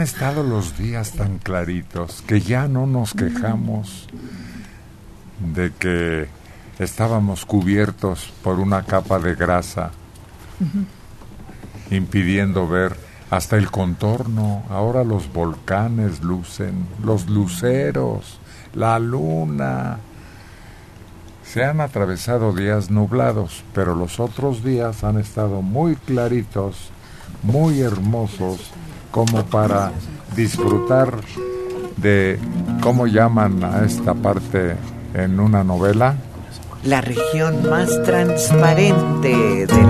estado los días tan claritos que ya no nos quejamos de que estábamos cubiertos por una capa de grasa impidiendo ver hasta el contorno. Ahora los volcanes lucen, los luceros, la luna. Se han atravesado días nublados, pero los otros días han estado muy claritos, muy hermosos, como para disfrutar de, ¿cómo llaman a esta parte en una novela? La región más transparente del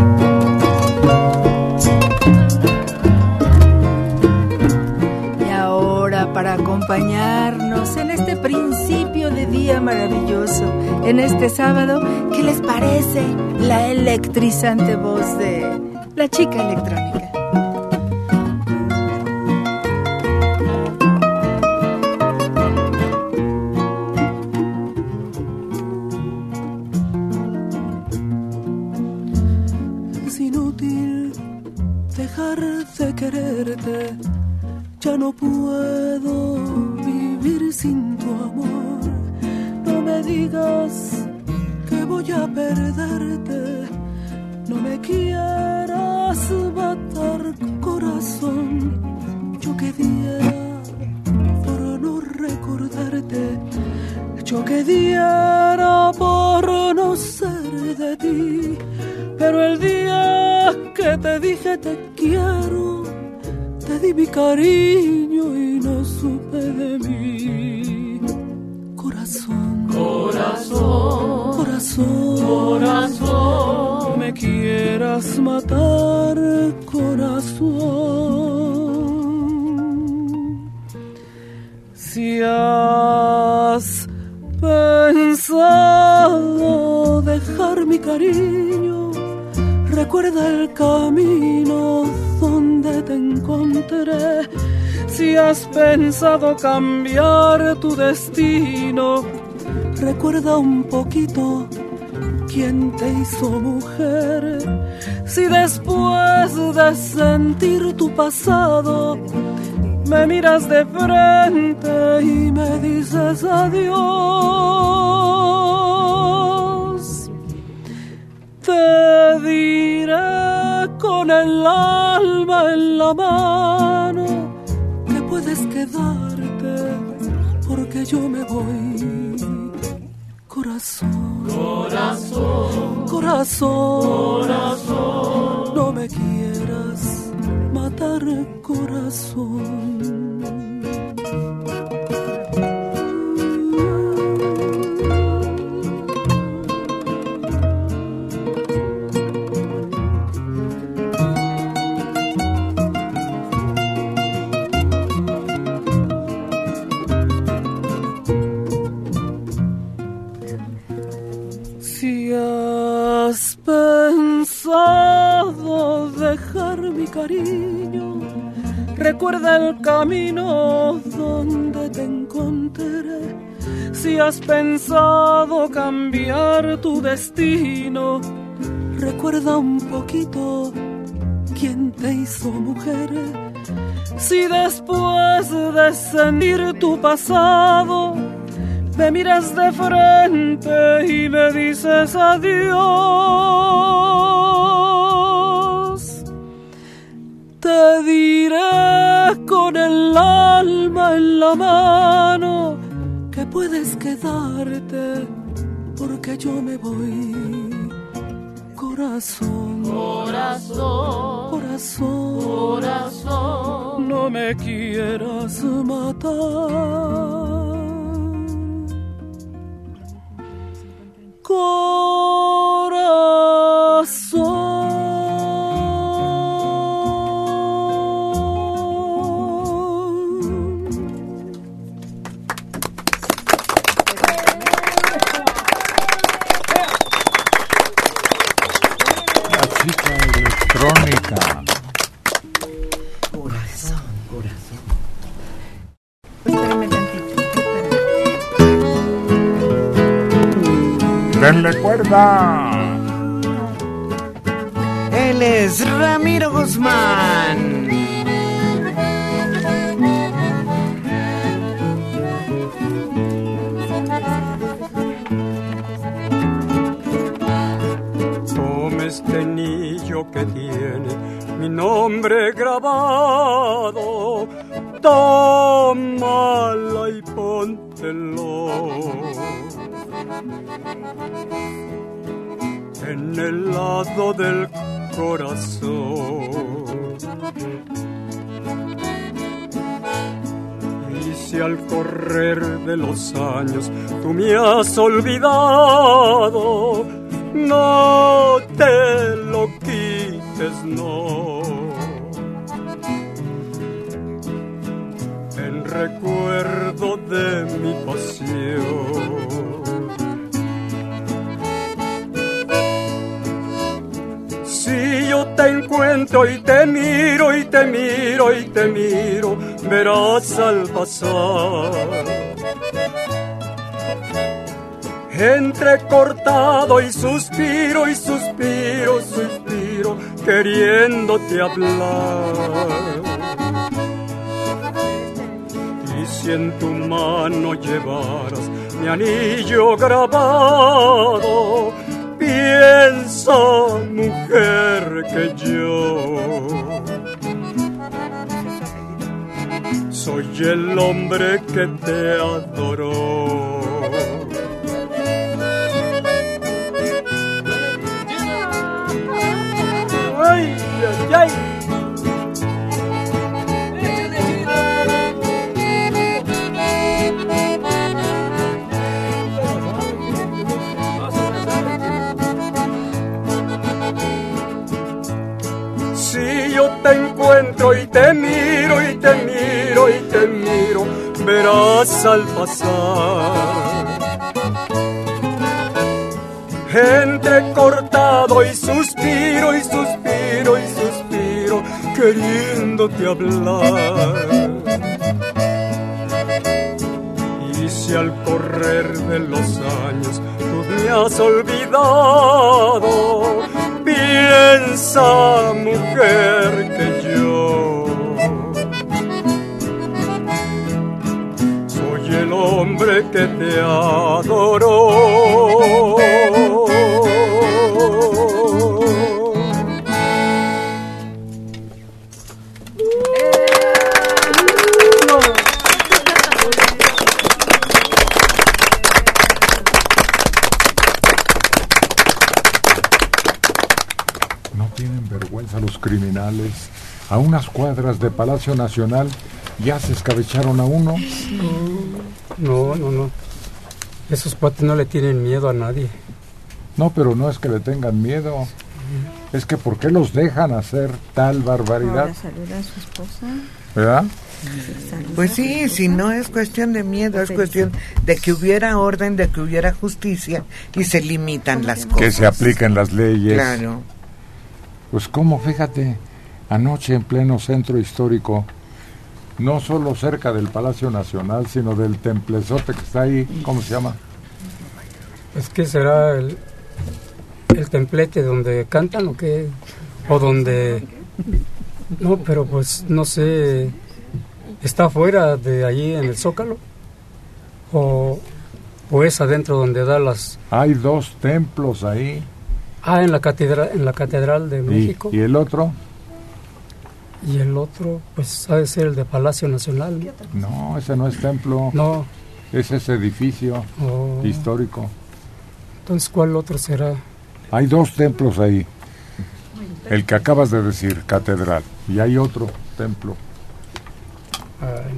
Y ahora para acompañarnos en este principio de día maravilloso, en este sábado, ¿qué les parece la electrizante voz de la chica electrónica? Quererte, ya no puedo vivir sin tu amor. No me digas que voy a perderte, no me quieras matar corazón. Yo que diera por no recordarte, yo que diera por no ser de ti. Pero el día que te dije te quiero, di mi cariño y no supe de mí. Corazón, Corazón, corazón, corazón. me quieras matar, corazón. Si has pensado dejar mi cariño, recuerda el camino te encontré. Si has pensado cambiar tu destino, recuerda un poquito quién te hizo mujer. Si después de sentir tu pasado, me miras de frente y me dices adiós. Te diré con el alma en la mano que puedes quedarte porque yo me voy. Corazón, Corazón, corazón, corazón. no me quieras matar, corazón. Mi cariño, recuerda el camino donde te encontré. Si has pensado cambiar tu destino, recuerda un poquito quién te hizo mujer. Si después de sentir tu pasado, me miras de frente y me dices adiós. Te diré con el alma en la mano que puedes quedarte porque yo me voy. Corazón, Corazón, corazón, corazón. no me quieras matar. Corazón. denle cuerda. Él es Ramiro Guzmán. Tome este anillo que tiene mi nombre grabado. Tómala y póntelo en el lado del corazón. Y si al correr de los años tú me has olvidado, no te lo quites, no. En recuerdo de mi pasión. Te encuentro y te miro y te miro y te miro, verás al pasar. Entrecortado y suspiro y suspiro, suspiro, queriéndote hablar. Y si en tu mano llevaras mi anillo grabado, piensa, mujer, que yo soy el hombre que te adoró. Encuentro y te miro y te miro y te miro, verás al pasar. Entrecortado y suspiro y suspiro y suspiro, queriéndote hablar. Y si al correr de los años tú me has olvidado, piensa, mujer, que te. No tienen vergüenza los criminales. A unas cuadras de Palacio Nacional ya se escabecharon a uno. No, no, no. Esos cuates no le tienen miedo a nadie. No, pero no es que le tengan miedo. Es que ¿por qué los dejan hacer tal barbaridad? Ahora saluda a su esposa. ¿Verdad? Pues sí, si no es cuestión de miedo, es cuestión de que hubiera orden, de que hubiera justicia y se limitan las cosas. Que se apliquen las leyes. Claro. Pues como, fíjate, anoche en pleno centro histórico, no solo cerca del Palacio Nacional, sino del templezote que está ahí, ¿cómo se llama? Es que será el, el templete donde cantan o qué, o donde... No, pero pues no sé, ¿está fuera de allí en el Zócalo? ¿O, o es adentro donde da las... Hay dos templos ahí. Ah, en la catedral, en la catedral de ¿Y, México. y el otro? Y el otro, pues ha de ser el de Palacio Nacional. No, ese no es templo. No. Es ese edificio Oh. histórico. Entonces, ¿cuál otro será? Hay dos templos ahí. El que acabas de decir, catedral. Y hay otro templo. Ay,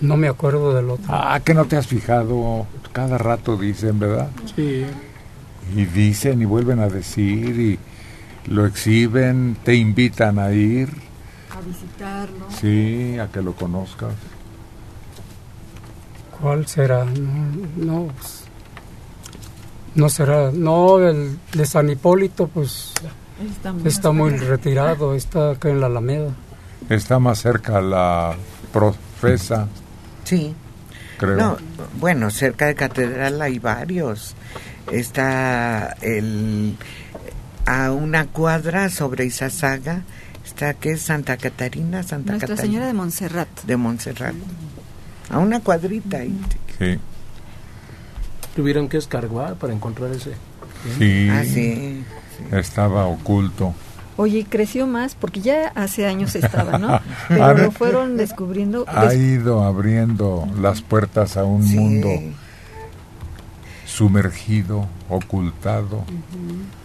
no me acuerdo del otro. Ah, que no te has fijado. Cada rato dicen, ¿verdad? Sí. Y dicen y vuelven a decir y lo exhiben, te invitan a ir. A visitarlo. Sí, a que lo conozcas. ¿Cuál será? No, no, pues, no será. No, el de San Hipólito, pues Está muy está muy retirado, está acá en la Alameda. Está más cerca la profesa, Sí. creo. No, bueno, cerca de Catedral hay varios. Está el a una cuadra sobre Izazaga, está que es Santa Catarina, Santa Nuestra Catarina. Señora de Montserrat. de Montserrat. A una cuadrita ahí. Sí. Tuvieron que escarbar para encontrar ese. Sí. Ah, sí. estaba oculto. Oye, creció más porque ya hace años estaba, ¿no? Pero lo fueron descubriendo. Ha ido abriendo las puertas a un mundo sumergido, ocultado.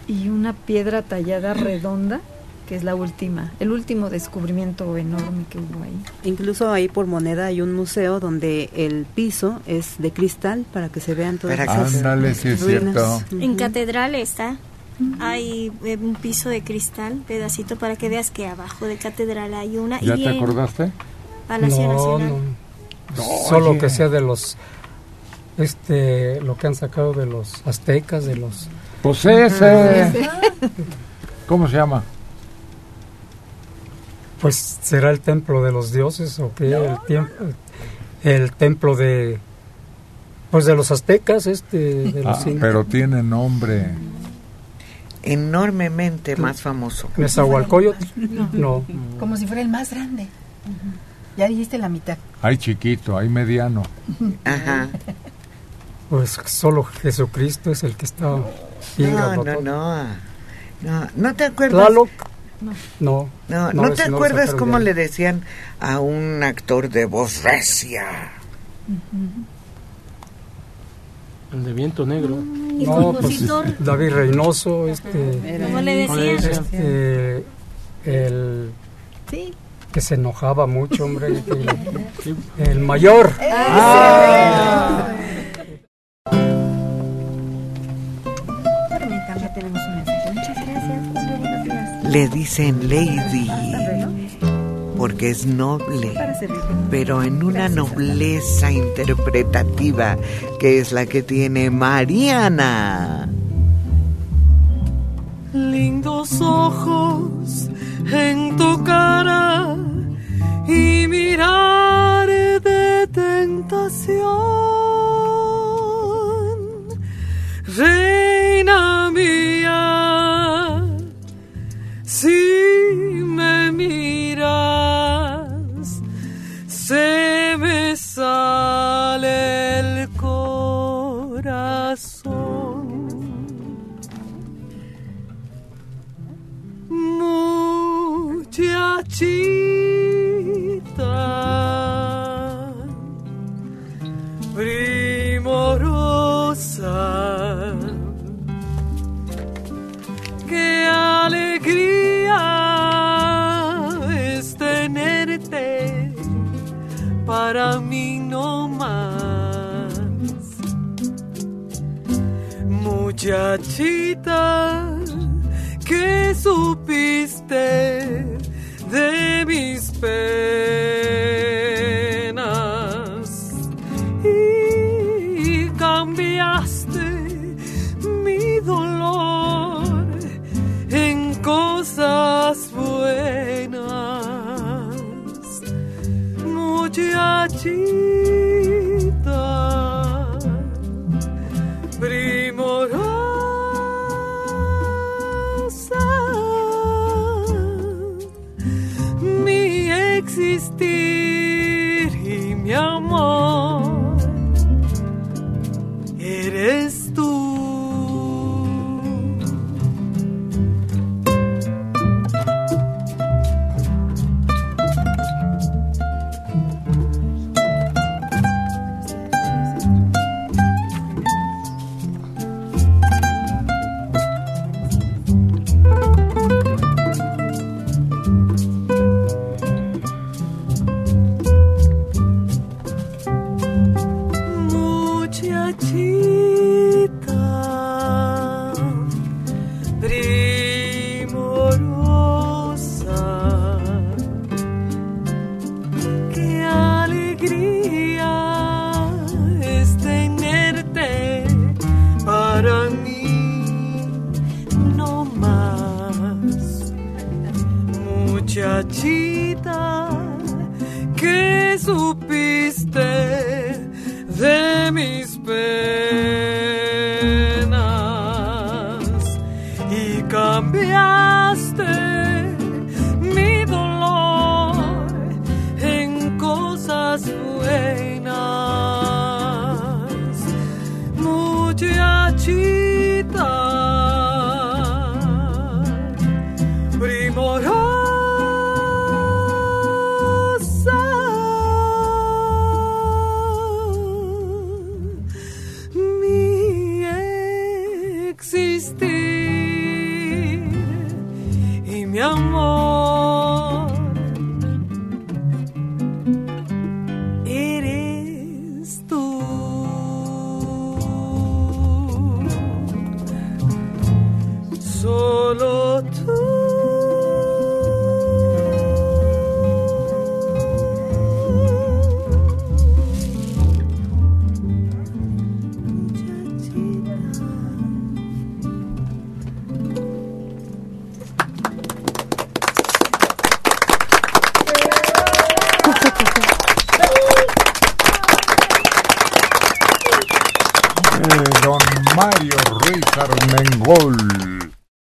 y una piedra tallada redonda, que es la última, el último descubrimiento enorme que hubo ahí. Incluso ahí por moneda hay un museo donde el piso es de cristal para que se vean todas que- Ándale, sí es ruinas. cierto. Ujú. En catedral está. Hay eh, un piso de cristal, pedacito, para que veas que abajo de catedral hay una. ¿Ya y te acordaste? Palacio No, Nacional. no. No, Solo oye. que sea de los, este, lo que han sacado de los aztecas, de los... Pues ese. ¿Cómo se llama? Pues será el templo de los dioses o qué, el, tiemp- el templo de, pues de los aztecas, este, de los Ah, pero tiene nombre. Enormemente más famoso. Nezahualcóyotl. No. No. Como si fuera el más grande. Ya dijiste la mitad. Hay chiquito, hay mediano. Ajá. Pues solo Jesucristo es el que está bien No, no, no. No, ¿no te acuerdas? Tlaloc. No. No. No, ¿no, te acuerdas cómo le decían a un actor de voz recia? El de viento negro. ¿Y No, compositor? pues David Reynoso, este... ¿Cómo le decían? Este, el... Sí. Que se enojaba mucho, hombre. que- el mayor. Ah. Tenemos un mensaje. Muchas gracias. Julio. Buenos días. Le dicen Lady porque es noble, pero en una nobleza interpretativa que es la que tiene Mariana. lindos ojos en tu cara y mirar de tentación. Reina mía,